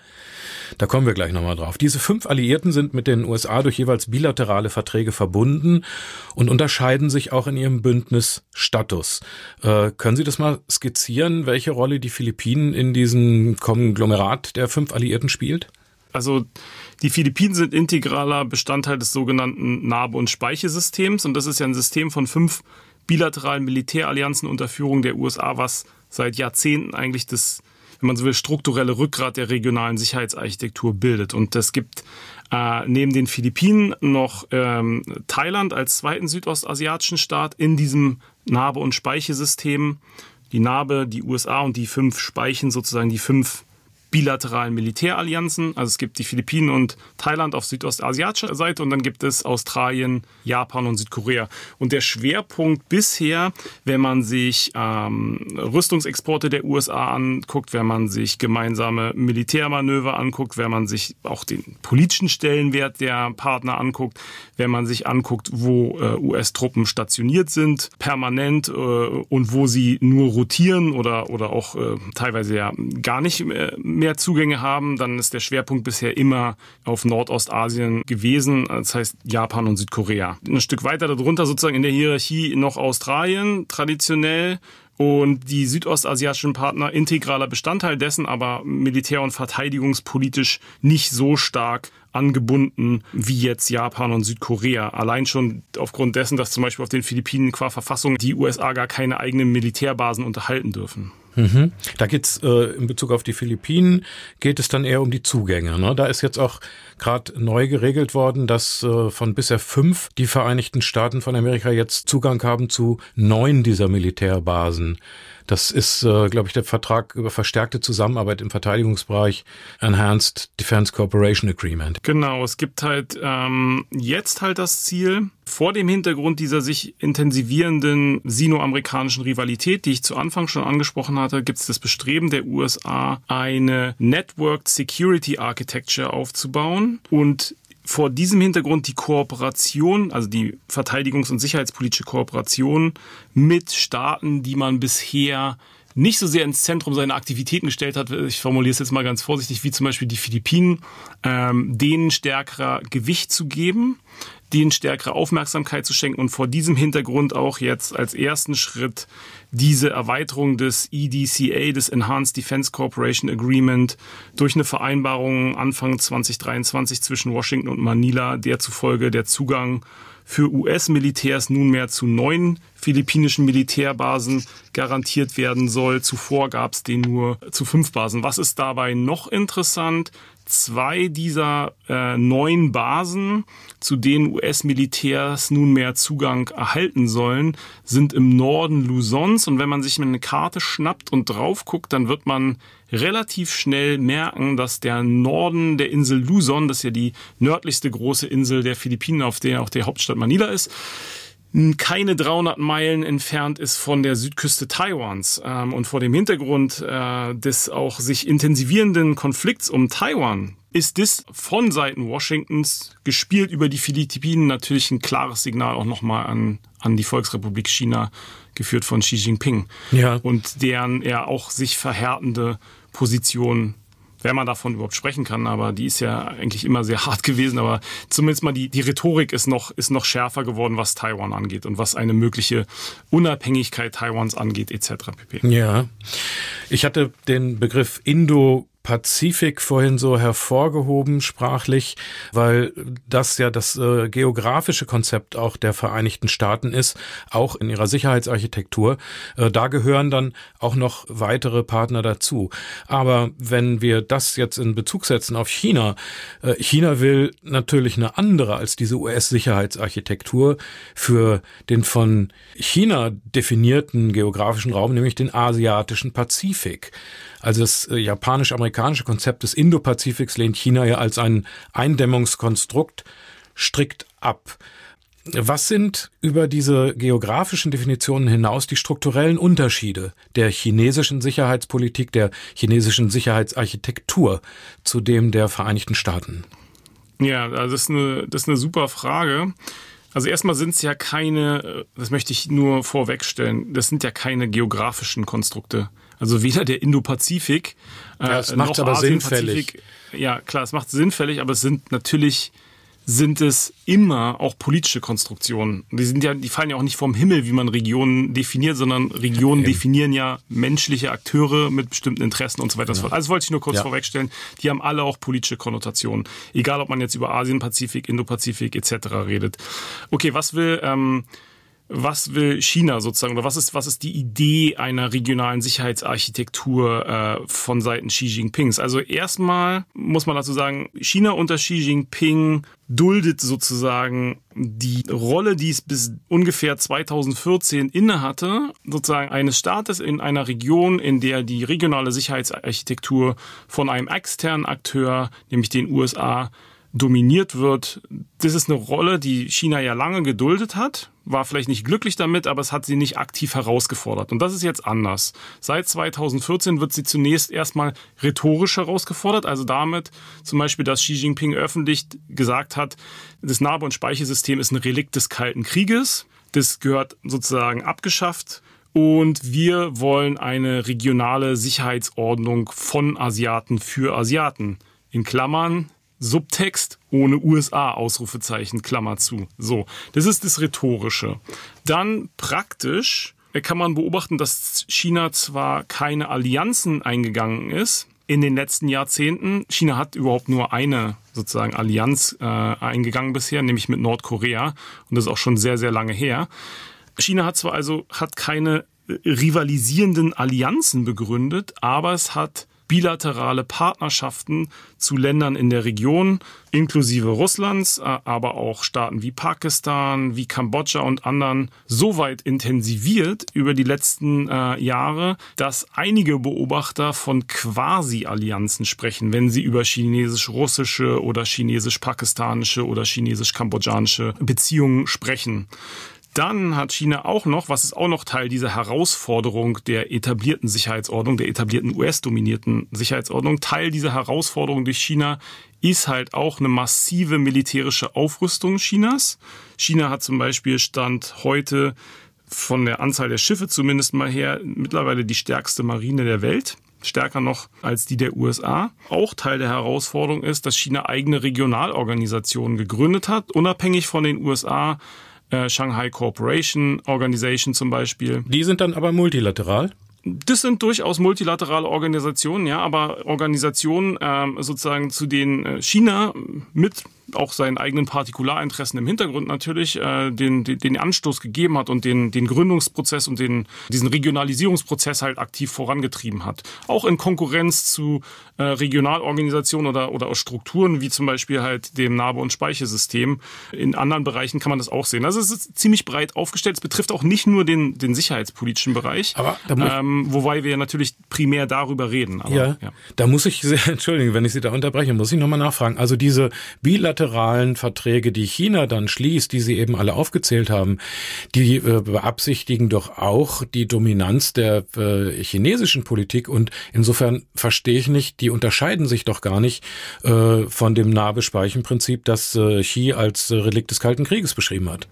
Da kommen wir gleich nochmal drauf. Diese fünf Alliierten sind mit den USA durch jeweils bilaterale Verträge verbunden und unterscheiden sich auch in ihrem Bündnisstatus. Äh, können Sie das mal skizzieren, welche Rolle die Philippinen in diesem Konglomerat der fünf Alliierten spielt? Also die Philippinen sind integraler Bestandteil des sogenannten Narbe- und Speichesystems und das ist ja ein System von fünf bilateralen Militärallianzen unter Führung der USA, was seit Jahrzehnten eigentlich das, wenn man so will, strukturelle Rückgrat der regionalen Sicherheitsarchitektur bildet. Und es gibt äh, neben den Philippinen noch ähm, Thailand als zweiten südostasiatischen Staat in diesem Narbe- und Speichesystem. Die Narbe, die USA und die fünf Speichen sozusagen die fünf bilateralen Militärallianzen. Also es gibt die Philippinen und Thailand auf südostasiatischer Seite und dann gibt es Australien, Japan und Südkorea. Und der Schwerpunkt bisher, wenn man sich ähm, Rüstungsexporte der USA anguckt, wenn man sich gemeinsame Militärmanöver anguckt, wenn man sich auch den politischen Stellenwert der Partner anguckt, wenn man sich anguckt, wo äh, US-Truppen stationiert sind, permanent äh, und wo sie nur rotieren oder, oder auch äh, teilweise ja gar nicht mehr mehr Zugänge haben, dann ist der Schwerpunkt bisher immer auf Nordostasien gewesen, das heißt Japan und Südkorea. Ein Stück weiter darunter sozusagen in der Hierarchie noch Australien traditionell und die südostasiatischen Partner integraler Bestandteil dessen, aber militär- und verteidigungspolitisch nicht so stark angebunden wie jetzt Japan und Südkorea. Allein schon aufgrund dessen, dass zum Beispiel auf den Philippinen qua Verfassung die USA gar keine eigenen Militärbasen unterhalten dürfen. Mhm. Da geht's äh, in Bezug auf die Philippinen geht es dann eher um die Zugänge. Ne? Da ist jetzt auch gerade neu geregelt worden, dass äh, von bisher fünf die Vereinigten Staaten von Amerika jetzt Zugang haben zu neun dieser Militärbasen. Das ist, äh, glaube ich, der Vertrag über verstärkte Zusammenarbeit im Verteidigungsbereich Enhanced Defense Cooperation Agreement. Genau, es gibt halt ähm, jetzt halt das Ziel, vor dem Hintergrund dieser sich intensivierenden sino-amerikanischen Rivalität, die ich zu Anfang schon angesprochen hatte, gibt es das Bestreben der USA, eine Networked Security Architecture aufzubauen und vor diesem Hintergrund die Kooperation, also die verteidigungs- und sicherheitspolitische Kooperation mit Staaten, die man bisher nicht so sehr ins Zentrum seiner Aktivitäten gestellt hat, ich formuliere es jetzt mal ganz vorsichtig, wie zum Beispiel die Philippinen, ähm, denen stärkerer Gewicht zu geben, denen stärkere Aufmerksamkeit zu schenken und vor diesem Hintergrund auch jetzt als ersten Schritt diese Erweiterung des EDCA, des Enhanced Defense Cooperation Agreement, durch eine Vereinbarung Anfang 2023 zwischen Washington und Manila, der zufolge der Zugang für US-Militärs nunmehr zu neun philippinischen Militärbasen garantiert werden soll. Zuvor gab es den nur zu fünf Basen. Was ist dabei noch interessant? Zwei dieser äh, neun Basen, zu denen US-Militärs nunmehr Zugang erhalten sollen, sind im Norden Luzons. Und wenn man sich eine Karte schnappt und drauf guckt, dann wird man relativ schnell merken, dass der Norden der Insel Luzon, das ist ja die nördlichste große Insel der Philippinen, auf der auch die Hauptstadt Manila ist, keine 300 Meilen entfernt ist von der Südküste Taiwans. Ähm, und vor dem Hintergrund äh, des auch sich intensivierenden Konflikts um Taiwan ist das von Seiten Washingtons gespielt über die Philippinen natürlich ein klares Signal auch nochmal an, an die Volksrepublik China, geführt von Xi Jinping. Ja. Und deren ja auch sich verhärtende Position wenn man davon überhaupt sprechen kann, aber die ist ja eigentlich immer sehr [laughs] hart gewesen, aber zumindest mal die, die Rhetorik ist noch, ist noch schärfer geworden, was Taiwan angeht und was eine mögliche Unabhängigkeit Taiwans angeht, etc. pp. Ja. Ich hatte den Begriff Indo Pazifik vorhin so hervorgehoben sprachlich, weil das ja das äh, geografische Konzept auch der Vereinigten Staaten ist, auch in ihrer Sicherheitsarchitektur. Äh, da gehören dann auch noch weitere Partner dazu. Aber wenn wir das jetzt in Bezug setzen auf China, äh, China will natürlich eine andere als diese US-Sicherheitsarchitektur für den von China definierten geografischen Raum, nämlich den asiatischen Pazifik. Also das äh, japanisch-amerikanische Konzept des Indo-Pazifiks lehnt China ja als ein Eindämmungskonstrukt strikt ab. Was sind über diese geografischen Definitionen hinaus die strukturellen Unterschiede der chinesischen Sicherheitspolitik, der chinesischen Sicherheitsarchitektur zu dem der Vereinigten Staaten? Ja, also das ist eine, das ist eine super Frage. Also erstmal sind es ja keine, das möchte ich nur vorwegstellen, das sind ja keine geografischen Konstrukte. Also weder der Indo-Pazifik äh, ja, es macht aber sinnfällig. Ja, klar, es macht sinnfällig, aber es sind natürlich sind es immer auch politische Konstruktionen. Die sind ja, die fallen ja auch nicht vom Himmel, wie man Regionen definiert, sondern Regionen ja, definieren ja menschliche Akteure mit bestimmten Interessen und so weiter. Ja. Also das wollte ich nur kurz ja. vorwegstellen. Die haben alle auch politische Konnotationen. Egal, ob man jetzt über Asien, Pazifik, Indo-Pazifik etc. redet. Okay, was will ähm, was will China sozusagen oder was ist, was ist die Idee einer regionalen Sicherheitsarchitektur äh, von Seiten Xi Jinpings? Also erstmal muss man dazu sagen, China unter Xi Jinping duldet sozusagen die Rolle, die es bis ungefähr 2014 innehatte, sozusagen eines Staates in einer Region, in der die regionale Sicherheitsarchitektur von einem externen Akteur, nämlich den USA, dominiert wird. Das ist eine Rolle, die China ja lange geduldet hat, war vielleicht nicht glücklich damit, aber es hat sie nicht aktiv herausgefordert. Und das ist jetzt anders. Seit 2014 wird sie zunächst erstmal rhetorisch herausgefordert, also damit zum Beispiel, dass Xi Jinping öffentlich gesagt hat, das Narbe- und Speichersystem ist ein Relikt des Kalten Krieges. Das gehört sozusagen abgeschafft. Und wir wollen eine regionale Sicherheitsordnung von Asiaten für Asiaten. In Klammern, Subtext ohne USA Ausrufezeichen Klammer zu. So, das ist das rhetorische. Dann praktisch kann man beobachten, dass China zwar keine Allianzen eingegangen ist in den letzten Jahrzehnten. China hat überhaupt nur eine sozusagen Allianz äh, eingegangen bisher, nämlich mit Nordkorea und das ist auch schon sehr sehr lange her. China hat zwar also hat keine rivalisierenden Allianzen begründet, aber es hat bilaterale Partnerschaften zu Ländern in der Region, inklusive Russlands, äh, aber auch Staaten wie Pakistan, wie Kambodscha und anderen, so weit intensiviert über die letzten äh, Jahre, dass einige Beobachter von Quasi-Allianzen sprechen, wenn sie über chinesisch-russische oder chinesisch-pakistanische oder chinesisch-kambodschanische Beziehungen sprechen. Dann hat China auch noch, was ist auch noch Teil dieser Herausforderung der etablierten Sicherheitsordnung, der etablierten US-dominierten Sicherheitsordnung, Teil dieser Herausforderung durch China ist halt auch eine massive militärische Aufrüstung Chinas. China hat zum Beispiel Stand heute von der Anzahl der Schiffe zumindest mal her mittlerweile die stärkste Marine der Welt stärker noch als die der USA. Auch Teil der Herausforderung ist, dass China eigene Regionalorganisationen gegründet hat, unabhängig von den USA äh, Shanghai Cooperation Organization zum Beispiel. Die sind dann aber multilateral? Das sind durchaus multilaterale Organisationen, ja, aber Organisationen ähm, sozusagen zu denen äh, China mit auch seinen eigenen Partikularinteressen im Hintergrund natürlich äh, den, den, den Anstoß gegeben hat und den, den Gründungsprozess und den, diesen Regionalisierungsprozess halt aktiv vorangetrieben hat. Auch in Konkurrenz zu äh, Regionalorganisationen oder, oder Strukturen wie zum Beispiel halt dem Narbe- und Speichersystem. In anderen Bereichen kann man das auch sehen. Also es ist ziemlich breit aufgestellt. Es betrifft auch nicht nur den, den sicherheitspolitischen Bereich, aber ähm, wobei wir natürlich primär darüber reden. Aber, ja, ja, da muss ich, [laughs] entschuldigen, wenn ich Sie da unterbreche, muss ich nochmal nachfragen. Also diese bilateralen bilateralen Verträge, die China dann schließt, die Sie eben alle aufgezählt haben, die äh, beabsichtigen doch auch die Dominanz der äh, chinesischen Politik und insofern verstehe ich nicht, die unterscheiden sich doch gar nicht äh, von dem Nahbespeichenprinzip, das äh, Xi als äh, Relikt des Kalten Krieges beschrieben hat.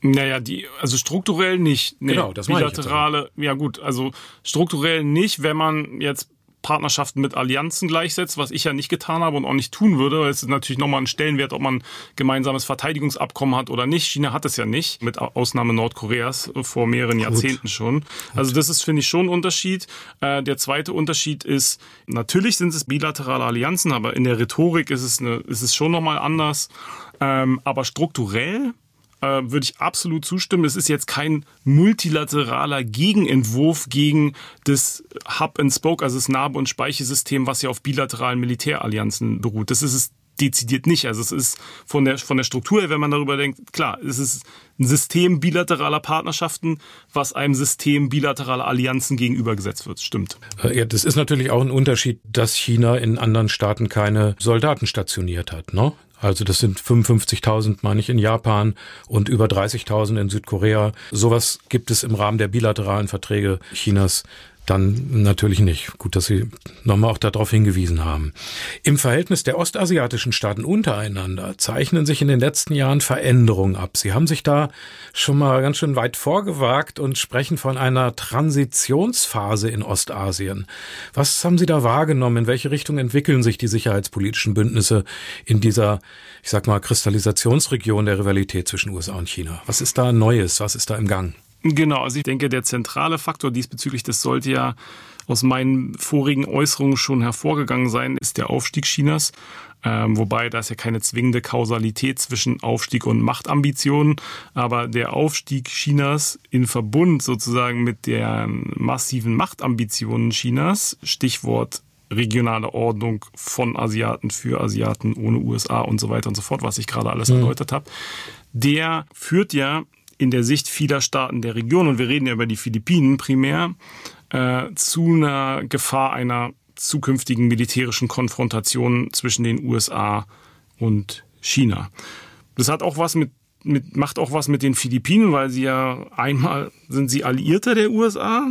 Naja, die, also strukturell nicht. Nee, genau, das bilaterale, ja gut, also strukturell nicht, wenn man jetzt Partnerschaften mit Allianzen gleichsetzt, was ich ja nicht getan habe und auch nicht tun würde. Es ist natürlich nochmal ein Stellenwert, ob man gemeinsames Verteidigungsabkommen hat oder nicht. China hat es ja nicht, mit Ausnahme Nordkoreas vor mehreren Gut. Jahrzehnten schon. Also das ist, finde ich, schon ein Unterschied. Äh, der zweite Unterschied ist, natürlich sind es bilaterale Allianzen, aber in der Rhetorik ist es, eine, ist es schon nochmal anders. Ähm, aber strukturell äh, würde ich absolut zustimmen. Es ist jetzt kein multilateraler Gegenentwurf gegen das Hub and Spoke, also das Narbe- und Speichesystem, was ja auf bilateralen Militärallianzen beruht. Das ist es dezidiert nicht. Also es ist von der, von der Struktur her, wenn man darüber denkt, klar, es ist ein System bilateraler Partnerschaften, was einem System bilateraler Allianzen gegenübergesetzt wird. Stimmt. Äh, ja, das ist natürlich auch ein Unterschied, dass China in anderen Staaten keine Soldaten stationiert hat. Ne? Also das sind 55.000, meine ich, in Japan und über 30.000 in Südkorea. Sowas gibt es im Rahmen der bilateralen Verträge Chinas dann natürlich nicht. Gut, dass Sie nochmal auch darauf hingewiesen haben. Im Verhältnis der ostasiatischen Staaten untereinander zeichnen sich in den letzten Jahren Veränderungen ab. Sie haben sich da schon mal ganz schön weit vorgewagt und sprechen von einer Transitionsphase in Ostasien. Was haben Sie da wahrgenommen? In welche Richtung entwickeln sich die sicherheitspolitischen Bündnisse in dieser, ich sag mal, Kristallisationsregion der Rivalität zwischen USA und China? Was ist da Neues? Was ist da im Gang? Genau, also ich denke, der zentrale Faktor diesbezüglich, das sollte ja aus meinen vorigen Äußerungen schon hervorgegangen sein, ist der Aufstieg Chinas. Ähm, wobei da ist ja keine zwingende Kausalität zwischen Aufstieg und Machtambitionen. Aber der Aufstieg Chinas in Verbund sozusagen mit den massiven Machtambitionen Chinas, Stichwort regionale Ordnung von Asiaten für Asiaten ohne USA und so weiter und so fort, was ich gerade alles mhm. erläutert habe, der führt ja in der Sicht vieler Staaten der Region, und wir reden ja über die Philippinen primär, äh, zu einer Gefahr einer zukünftigen militärischen Konfrontation zwischen den USA und China. Das hat auch was mit, mit, macht auch was mit den Philippinen, weil sie ja einmal sind sie Alliierte der USA,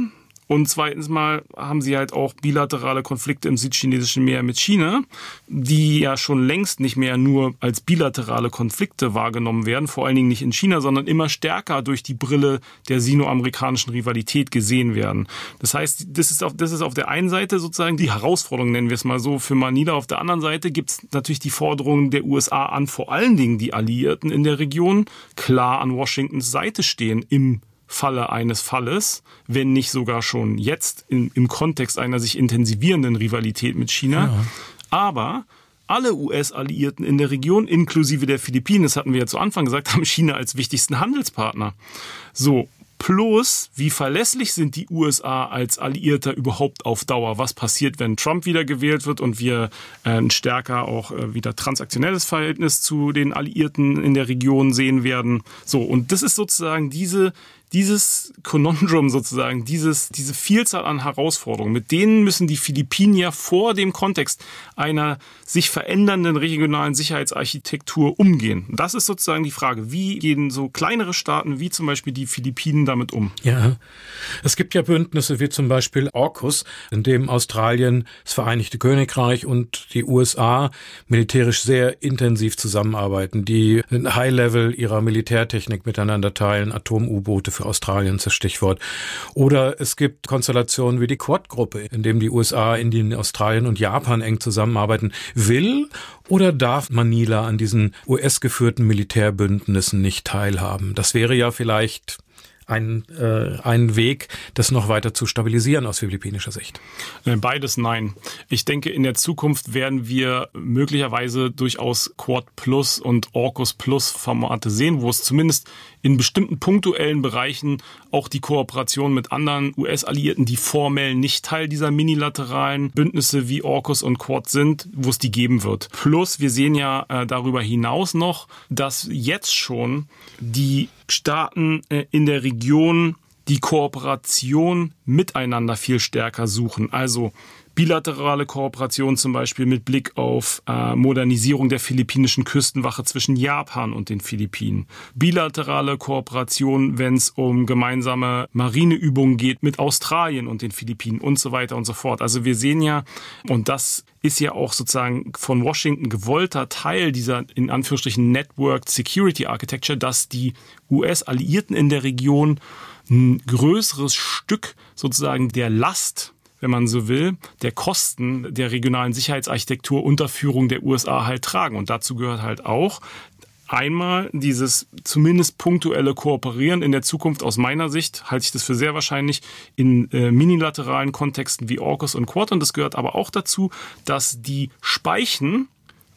und zweitens mal haben sie halt auch bilaterale Konflikte im südchinesischen Meer mit China, die ja schon längst nicht mehr nur als bilaterale Konflikte wahrgenommen werden, vor allen Dingen nicht in China, sondern immer stärker durch die Brille der sino-amerikanischen Rivalität gesehen werden. Das heißt, das ist, auf, das ist auf der einen Seite sozusagen die Herausforderung, nennen wir es mal so, für Manila. Auf der anderen Seite gibt es natürlich die Forderungen der USA an, vor allen Dingen die Alliierten in der Region, klar an Washingtons Seite stehen im Falle eines Falles, wenn nicht sogar schon jetzt in, im Kontext einer sich intensivierenden Rivalität mit China. Ja. Aber alle US-Alliierten in der Region, inklusive der Philippinen, das hatten wir ja zu Anfang gesagt, [laughs] haben China als wichtigsten Handelspartner. So, Plus, wie verlässlich sind die USA als Alliierter überhaupt auf Dauer? Was passiert, wenn Trump wieder gewählt wird und wir äh, ein stärker auch äh, wieder transaktionelles Verhältnis zu den Alliierten in der Region sehen werden? So, und das ist sozusagen diese dieses Conundrum sozusagen, dieses, diese Vielzahl an Herausforderungen, mit denen müssen die Philippinen vor dem Kontext einer sich verändernden regionalen Sicherheitsarchitektur umgehen. Das ist sozusagen die Frage, wie gehen so kleinere Staaten wie zum Beispiel die Philippinen damit um? Ja, es gibt ja Bündnisse wie zum Beispiel AUKUS, in dem Australien, das Vereinigte Königreich und die USA militärisch sehr intensiv zusammenarbeiten, die ein High-Level ihrer Militärtechnik miteinander teilen, Atom-U-Boote für Australien ist das Stichwort. Oder es gibt Konstellationen wie die Quad-Gruppe, in dem die USA, Indien, Australien und Japan eng zusammenarbeiten. Will oder darf Manila an diesen US-geführten Militärbündnissen nicht teilhaben? Das wäre ja vielleicht ein, äh, ein Weg, das noch weiter zu stabilisieren aus philippinischer Sicht? Äh, beides nein. Ich denke, in der Zukunft werden wir möglicherweise durchaus Quad Plus und AUKUS Plus Formate sehen, wo es zumindest in bestimmten punktuellen Bereichen auch die Kooperation mit anderen US-Alliierten, die formell nicht Teil dieser minilateralen Bündnisse wie AUKUS und Quad sind, wo es die geben wird. Plus, wir sehen ja äh, darüber hinaus noch, dass jetzt schon die Staaten äh, in der Region die Kooperation miteinander viel stärker suchen. Also bilaterale Kooperation zum Beispiel mit Blick auf äh, Modernisierung der philippinischen Küstenwache zwischen Japan und den Philippinen. Bilaterale Kooperation, wenn es um gemeinsame Marineübungen geht mit Australien und den Philippinen und so weiter und so fort. Also wir sehen ja, und das ist ja auch sozusagen von Washington gewollter Teil dieser in Anführungsstrichen Networked Security Architecture, dass die US-Alliierten in der Region ein größeres Stück sozusagen der Last wenn man so will, der Kosten der regionalen Sicherheitsarchitektur unter Führung der USA halt tragen. Und dazu gehört halt auch, einmal dieses zumindest punktuelle Kooperieren in der Zukunft aus meiner Sicht halte ich das für sehr wahrscheinlich in äh, minilateralen Kontexten wie AUKUS und Quad und das gehört aber auch dazu, dass die Speichen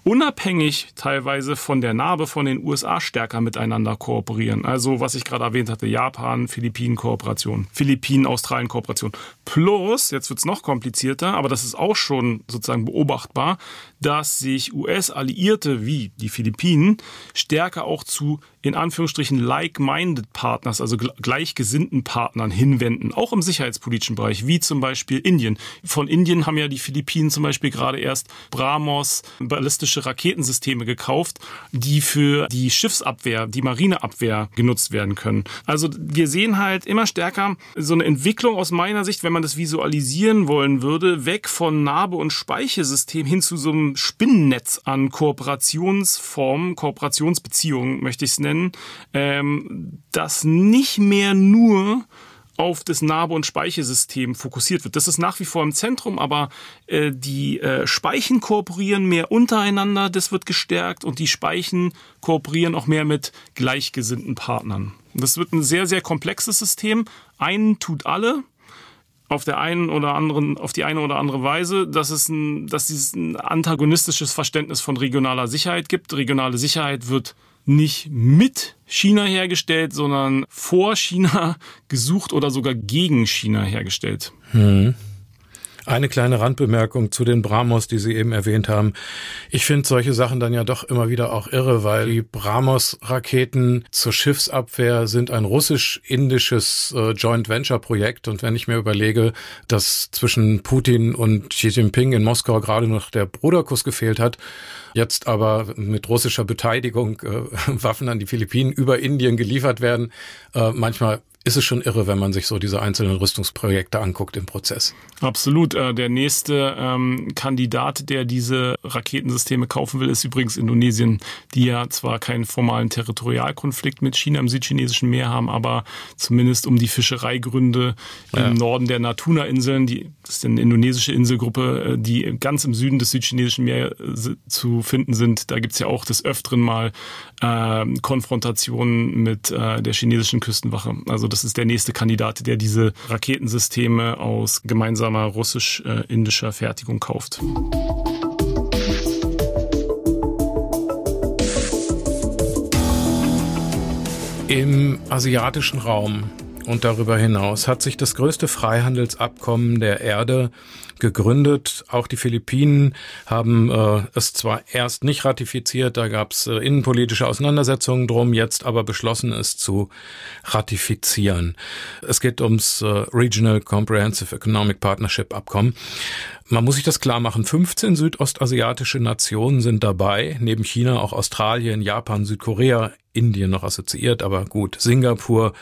unabhängig teilweise von der Narbe von den USA stärker miteinander kooperieren. Also was ich gerade erwähnt hatte, Japan, Philippinen Kooperation, Philippinen, Australien Kooperation. Plus, jetzt wird's noch komplizierter, aber das ist auch schon sozusagen beobachtbar, dass sich US-Alliierte wie die Philippinen stärker auch zu in Anführungsstrichen like-minded Partners, also gleichgesinnten Partnern hinwenden, auch im sicherheitspolitischen Bereich, wie zum Beispiel Indien. Von Indien haben ja die Philippinen zum Beispiel gerade erst Brahmos ballistische Raketensysteme gekauft, die für die Schiffsabwehr, die Marineabwehr genutzt werden können. Also wir sehen halt immer stärker so eine Entwicklung aus meiner Sicht, wenn man das visualisieren wollen würde, weg von Narbe- und Speichesystem hin zu so einem Spinnennetz an Kooperationsformen, Kooperationsbeziehungen, möchte ich es nennen, ähm, das nicht mehr nur auf das Narbe- und Speichesystem fokussiert wird. Das ist nach wie vor im Zentrum, aber äh, die äh, Speichen kooperieren mehr untereinander, das wird gestärkt und die Speichen kooperieren auch mehr mit gleichgesinnten Partnern. Das wird ein sehr, sehr komplexes System. Einen tut alle, auf der einen oder anderen, auf die eine oder andere Weise, dass es ein, dass es ein antagonistisches Verständnis von regionaler Sicherheit gibt. Regionale Sicherheit wird nicht mit China hergestellt, sondern vor China gesucht oder sogar gegen China hergestellt. Hm. Eine kleine Randbemerkung zu den Brahmos, die Sie eben erwähnt haben. Ich finde solche Sachen dann ja doch immer wieder auch irre, weil die Brahmos-Raketen zur Schiffsabwehr sind ein russisch-indisches äh, Joint Venture-Projekt. Und wenn ich mir überlege, dass zwischen Putin und Xi Jinping in Moskau gerade noch der Bruderkuss gefehlt hat, jetzt aber mit russischer Beteiligung äh, [laughs] Waffen an die Philippinen über Indien geliefert werden, äh, manchmal ist es schon irre, wenn man sich so diese einzelnen Rüstungsprojekte anguckt im Prozess. Absolut. Äh, der nächste ähm, Kandidat, der diese Raketensysteme kaufen will, ist übrigens Indonesien, die ja zwar keinen formalen Territorialkonflikt mit China im südchinesischen Meer haben, aber zumindest um die Fischereigründe ja. im Norden der Natuna-Inseln, die das ist eine indonesische Inselgruppe, äh, die ganz im Süden des südchinesischen Meeres äh, zu finden sind. Da gibt's ja auch des Öfteren mal äh, Konfrontationen mit der chinesischen Küstenwache. Also das ist der nächste Kandidat, der diese Raketensysteme aus gemeinsamer russisch-indischer Fertigung kauft. Im asiatischen Raum und darüber hinaus hat sich das größte Freihandelsabkommen der Erde gegründet. Auch die Philippinen haben äh, es zwar erst nicht ratifiziert, da gab es äh, innenpolitische Auseinandersetzungen drum, jetzt aber beschlossen, es zu ratifizieren. Es geht ums äh, Regional Comprehensive Economic Partnership Abkommen. Man muss sich das klar machen. 15 südostasiatische Nationen sind dabei, neben China auch Australien, Japan, Südkorea, Indien noch assoziiert, aber gut, Singapur,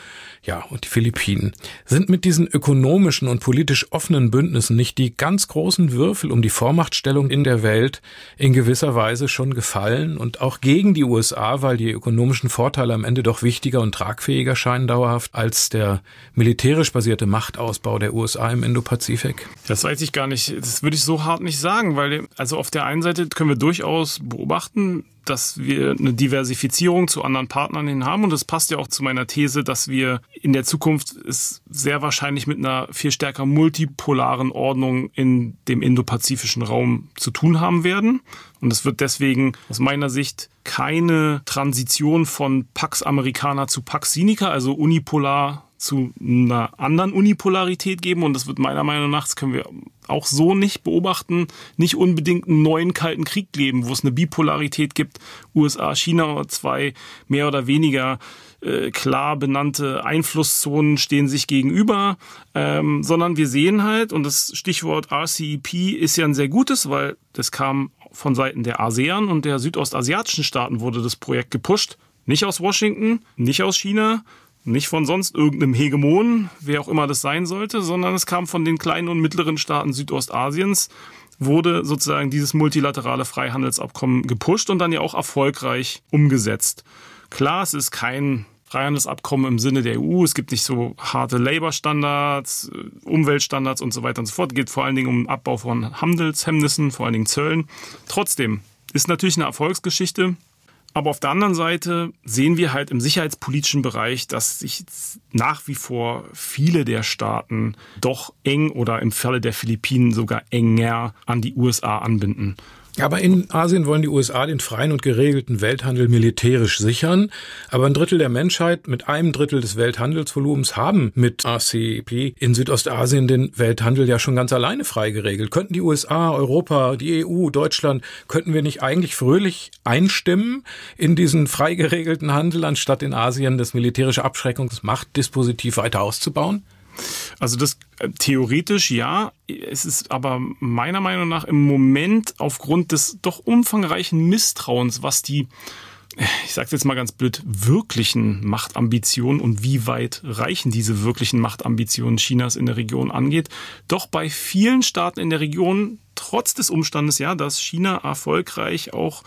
ja, und die Philippinen. Sind mit diesen ökonomischen und politisch offenen Bündnissen nicht die ganz großen Würfel um die Vormachtstellung in der Welt in gewisser Weise schon gefallen und auch gegen die USA, weil die ökonomischen Vorteile am Ende doch wichtiger und tragfähiger scheinen dauerhaft als der militärisch basierte Machtausbau der USA im Indopazifik? Das weiß ich gar nicht. Das würde ich so hart nicht sagen, weil also auf der einen Seite können wir durchaus beobachten, dass wir eine Diversifizierung zu anderen Partnern hin haben. Und das passt ja auch zu meiner These, dass wir in der Zukunft es sehr wahrscheinlich mit einer viel stärker multipolaren Ordnung in dem indopazifischen Raum zu tun haben werden. Und es wird deswegen aus meiner Sicht keine Transition von Pax Americana zu Pax Sinica, also unipolar zu einer anderen Unipolarität geben. Und das wird meiner Meinung nach, das können wir auch so nicht beobachten, nicht unbedingt einen neuen Kalten Krieg geben, wo es eine Bipolarität gibt, USA, China, zwei mehr oder weniger äh, klar benannte Einflusszonen stehen sich gegenüber, ähm, sondern wir sehen halt, und das Stichwort RCEP ist ja ein sehr gutes, weil das kam von Seiten der ASEAN und der südostasiatischen Staaten wurde das Projekt gepusht. Nicht aus Washington, nicht aus China, nicht von sonst irgendeinem Hegemon, wer auch immer das sein sollte, sondern es kam von den kleinen und mittleren Staaten Südostasiens, wurde sozusagen dieses multilaterale Freihandelsabkommen gepusht und dann ja auch erfolgreich umgesetzt. Klar, es ist kein Freihandelsabkommen im Sinne der EU. Es gibt nicht so harte Labour-Standards, Umweltstandards und so weiter und so fort. Es geht vor allen Dingen um Abbau von Handelshemmnissen, vor allen Dingen Zöllen. Trotzdem ist natürlich eine Erfolgsgeschichte. Aber auf der anderen Seite sehen wir halt im sicherheitspolitischen Bereich, dass sich nach wie vor viele der Staaten doch eng oder im Falle der Philippinen sogar enger an die USA anbinden. Aber in Asien wollen die USA den freien und geregelten Welthandel militärisch sichern. Aber ein Drittel der Menschheit mit einem Drittel des Welthandelsvolumens haben mit RCEP in Südostasien den Welthandel ja schon ganz alleine frei geregelt. Könnten die USA, Europa, die EU, Deutschland, könnten wir nicht eigentlich fröhlich einstimmen in diesen frei geregelten Handel, anstatt in Asien das militärische Abschreckungsmachtdispositiv weiter auszubauen? Also das äh, theoretisch ja, es ist aber meiner Meinung nach im Moment aufgrund des doch umfangreichen Misstrauens, was die ich sage jetzt mal ganz blöd, wirklichen Machtambitionen und wie weit reichen diese wirklichen Machtambitionen Chinas in der Region angeht, doch bei vielen Staaten in der Region, trotz des Umstandes ja, dass China erfolgreich auch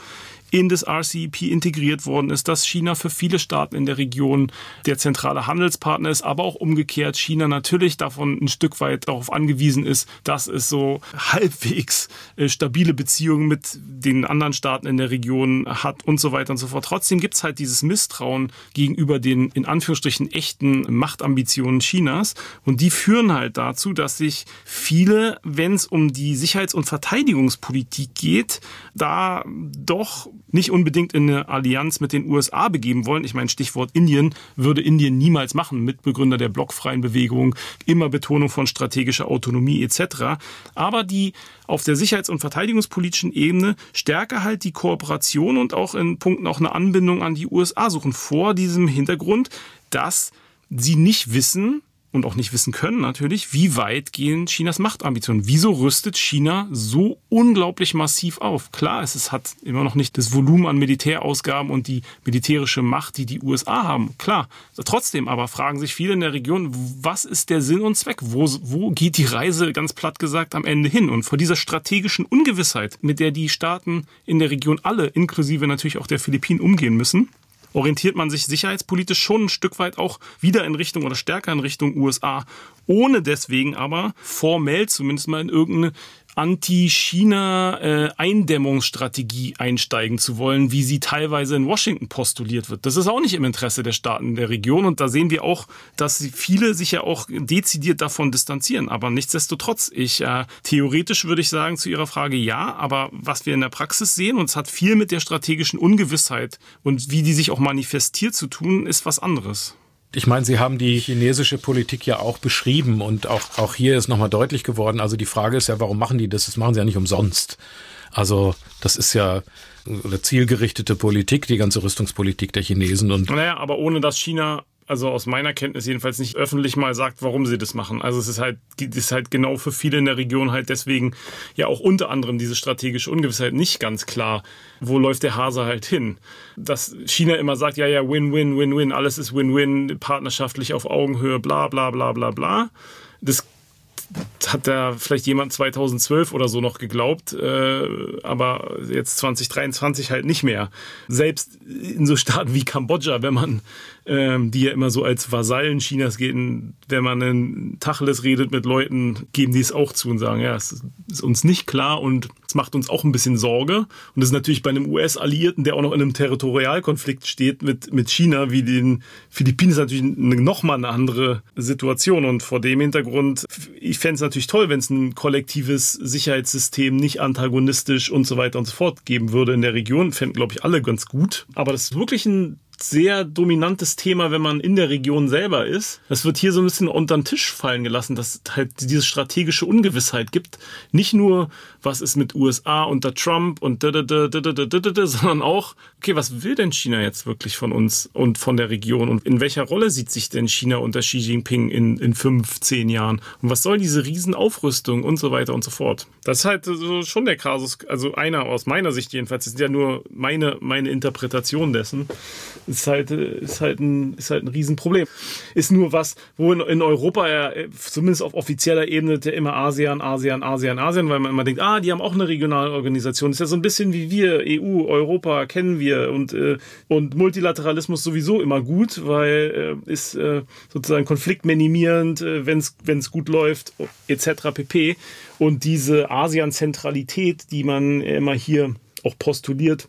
in das RCEP integriert worden ist, dass China für viele Staaten in der Region der zentrale Handelspartner ist, aber auch umgekehrt China natürlich davon ein Stück weit darauf angewiesen ist, dass es so halbwegs äh, stabile Beziehungen mit den anderen Staaten in der Region hat und so weiter und so fort. Trotzdem gibt es halt dieses Misstrauen gegenüber den in Anführungsstrichen echten Machtambitionen Chinas und die führen halt dazu, dass sich viele, wenn es um die Sicherheits- und Verteidigungspolitik geht, da doch nicht unbedingt in eine Allianz mit den USA begeben wollen. Ich meine, Stichwort Indien würde Indien niemals machen, Mitbegründer der blockfreien Bewegung, immer Betonung von strategischer Autonomie etc. Aber die auf der sicherheits- und verteidigungspolitischen Ebene stärker halt die Kooperation und auch in Punkten auch eine Anbindung an die USA suchen vor diesem Hintergrund, dass sie nicht wissen, und auch nicht wissen können natürlich, wie weit gehen Chinas Machtambitionen. Wieso rüstet China so unglaublich massiv auf? Klar, es, hat immer noch nicht das Volumen an Militärausgaben und die militärische Macht, die die USA haben. Klar, trotzdem aber fragen sich viele in der Region, was ist der Sinn und Zweck? Wo, wo geht die Reise ganz platt gesagt am Ende hin? Und vor dieser strategischen Ungewissheit, mit der die Staaten in der Region alle, inklusive natürlich auch der Philippinen, umgehen müssen, orientiert man sich sicherheitspolitisch schon ein Stück weit auch wieder in Richtung oder stärker in Richtung USA, ohne deswegen aber formell zumindest mal in irgendeine Anti-China-Eindämmungsstrategie einsteigen zu wollen, wie sie teilweise in Washington postuliert wird. Das ist auch nicht im Interesse der Staaten der Region und da sehen wir auch, dass viele sich ja auch dezidiert davon distanzieren. Aber nichtsdestotrotz, ich äh, theoretisch würde ich sagen zu Ihrer Frage ja, aber was wir in der Praxis sehen, und es hat viel mit der strategischen Ungewissheit und wie die sich auch manifestiert zu tun, ist was anderes. Ich meine, Sie haben die chinesische Politik ja auch beschrieben und auch, auch hier ist nochmal deutlich geworden. Also die Frage ist ja, warum machen die das? Das machen sie ja nicht umsonst. Also das ist ja eine zielgerichtete Politik, die ganze Rüstungspolitik der Chinesen. Und naja, aber ohne dass China also aus meiner Kenntnis jedenfalls nicht öffentlich mal sagt, warum sie das machen. Also es ist halt, ist halt genau für viele in der Region halt deswegen ja auch unter anderem diese strategische Ungewissheit nicht ganz klar, wo läuft der Hase halt hin. Dass China immer sagt, ja, ja, Win-Win, Win-Win, alles ist Win-Win, partnerschaftlich auf Augenhöhe, bla, bla, bla, bla, bla. Das hat da vielleicht jemand 2012 oder so noch geglaubt, äh, aber jetzt 2023 halt nicht mehr. Selbst in so Staaten wie Kambodscha, wenn man ähm, die ja immer so als Vasallen Chinas gehen, wenn man in Tacheles redet mit Leuten, geben die es auch zu und sagen, ja, es ist uns nicht klar und es macht uns auch ein bisschen Sorge. Und das ist natürlich bei einem US-Alliierten, der auch noch in einem Territorialkonflikt steht mit, mit China, wie den Philippinen, ist natürlich nochmal eine andere Situation. Und vor dem Hintergrund, ich fände es natürlich toll, wenn es ein kollektives Sicherheitssystem nicht antagonistisch und so weiter und so fort geben würde in der Region. Fänden, glaube ich, alle ganz gut. Aber das ist wirklich ein sehr dominantes Thema, wenn man in der Region selber ist. Das wird hier so ein bisschen unter den Tisch fallen gelassen, dass halt diese strategische Ungewissheit gibt. Nicht nur, was ist mit USA unter Trump und da, da, da, da, da, da, da, sondern auch, okay, was will denn China jetzt wirklich von uns und von der Region und in welcher Rolle sieht sich denn China unter Xi Jinping in, in fünf, zehn Jahren und was soll diese Riesenaufrüstung und so weiter und so fort. Das ist halt so schon der Kasus, also einer aus meiner Sicht jedenfalls, das ist ja nur meine, meine Interpretation dessen. Ist halt, ist halt ein, ist halt ein Riesenproblem. Ist nur was, wo in, in Europa ja, zumindest auf offizieller Ebene, der immer ASEAN, ASEAN, ASEAN, ASEAN, weil man immer denkt, ah, die haben auch eine regionale Organisation. Ist ja so ein bisschen wie wir, EU, Europa, kennen wir und, äh, und Multilateralismus sowieso immer gut, weil äh, ist äh, sozusagen konfliktminimierend, äh, wenn es gut läuft, etc. pp. Und diese ASEAN-Zentralität, die man immer hier auch postuliert,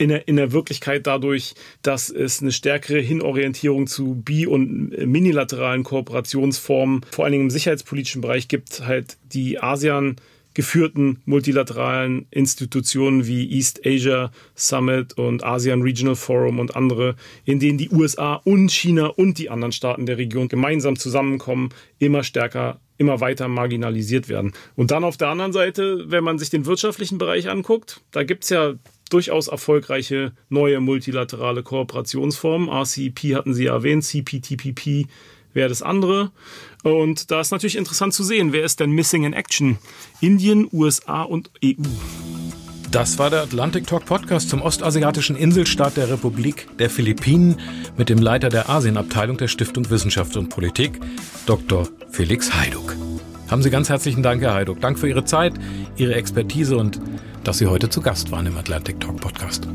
in der, in der Wirklichkeit dadurch, dass es eine stärkere Hinorientierung zu bi- und minilateralen Kooperationsformen, vor allen Dingen im sicherheitspolitischen Bereich, gibt halt die ASEAN geführten multilateralen Institutionen wie East Asia Summit und ASEAN Regional Forum und andere, in denen die USA und China und die anderen Staaten der Region gemeinsam zusammenkommen, immer stärker immer weiter marginalisiert werden. Und dann auf der anderen Seite, wenn man sich den wirtschaftlichen Bereich anguckt, da gibt es ja durchaus erfolgreiche neue multilaterale Kooperationsformen. RCEP hatten Sie ja erwähnt, CPTPP wäre das andere. Und da ist natürlich interessant zu sehen, wer ist denn missing in action? Indien, USA und EU. Das war der Atlantic Talk Podcast zum ostasiatischen Inselstaat der Republik der Philippinen mit dem Leiter der Asienabteilung der Stiftung Wissenschaft und Politik, Dr. Felix Heiduk. Haben Sie ganz herzlichen Dank, Herr Heiduk. Dank für Ihre Zeit, Ihre Expertise und dass Sie heute zu Gast waren im Atlantic Talk Podcast.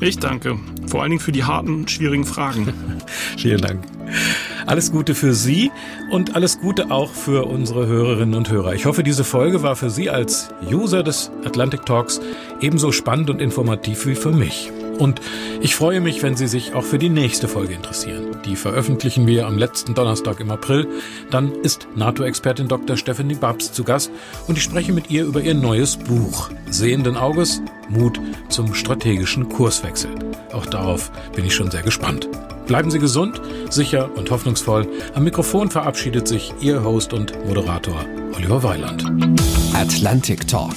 Ich danke. Vor allen Dingen für die harten, schwierigen Fragen. [laughs] Vielen Dank. Alles Gute für Sie und alles Gute auch für unsere Hörerinnen und Hörer. Ich hoffe, diese Folge war für Sie als User des Atlantic Talks ebenso spannend und informativ wie für mich. Und ich freue mich, wenn Sie sich auch für die nächste Folge interessieren. Die veröffentlichen wir am letzten Donnerstag im April. Dann ist NATO-Expertin Dr. Stephanie Babs zu Gast und ich spreche mit ihr über ihr neues Buch Sehenden Auges Mut zum strategischen Kurswechsel. Auch darauf bin ich schon sehr gespannt. Bleiben Sie gesund, sicher und hoffnungsvoll. Am Mikrofon verabschiedet sich Ihr Host und Moderator Oliver Weiland. Atlantic Talk.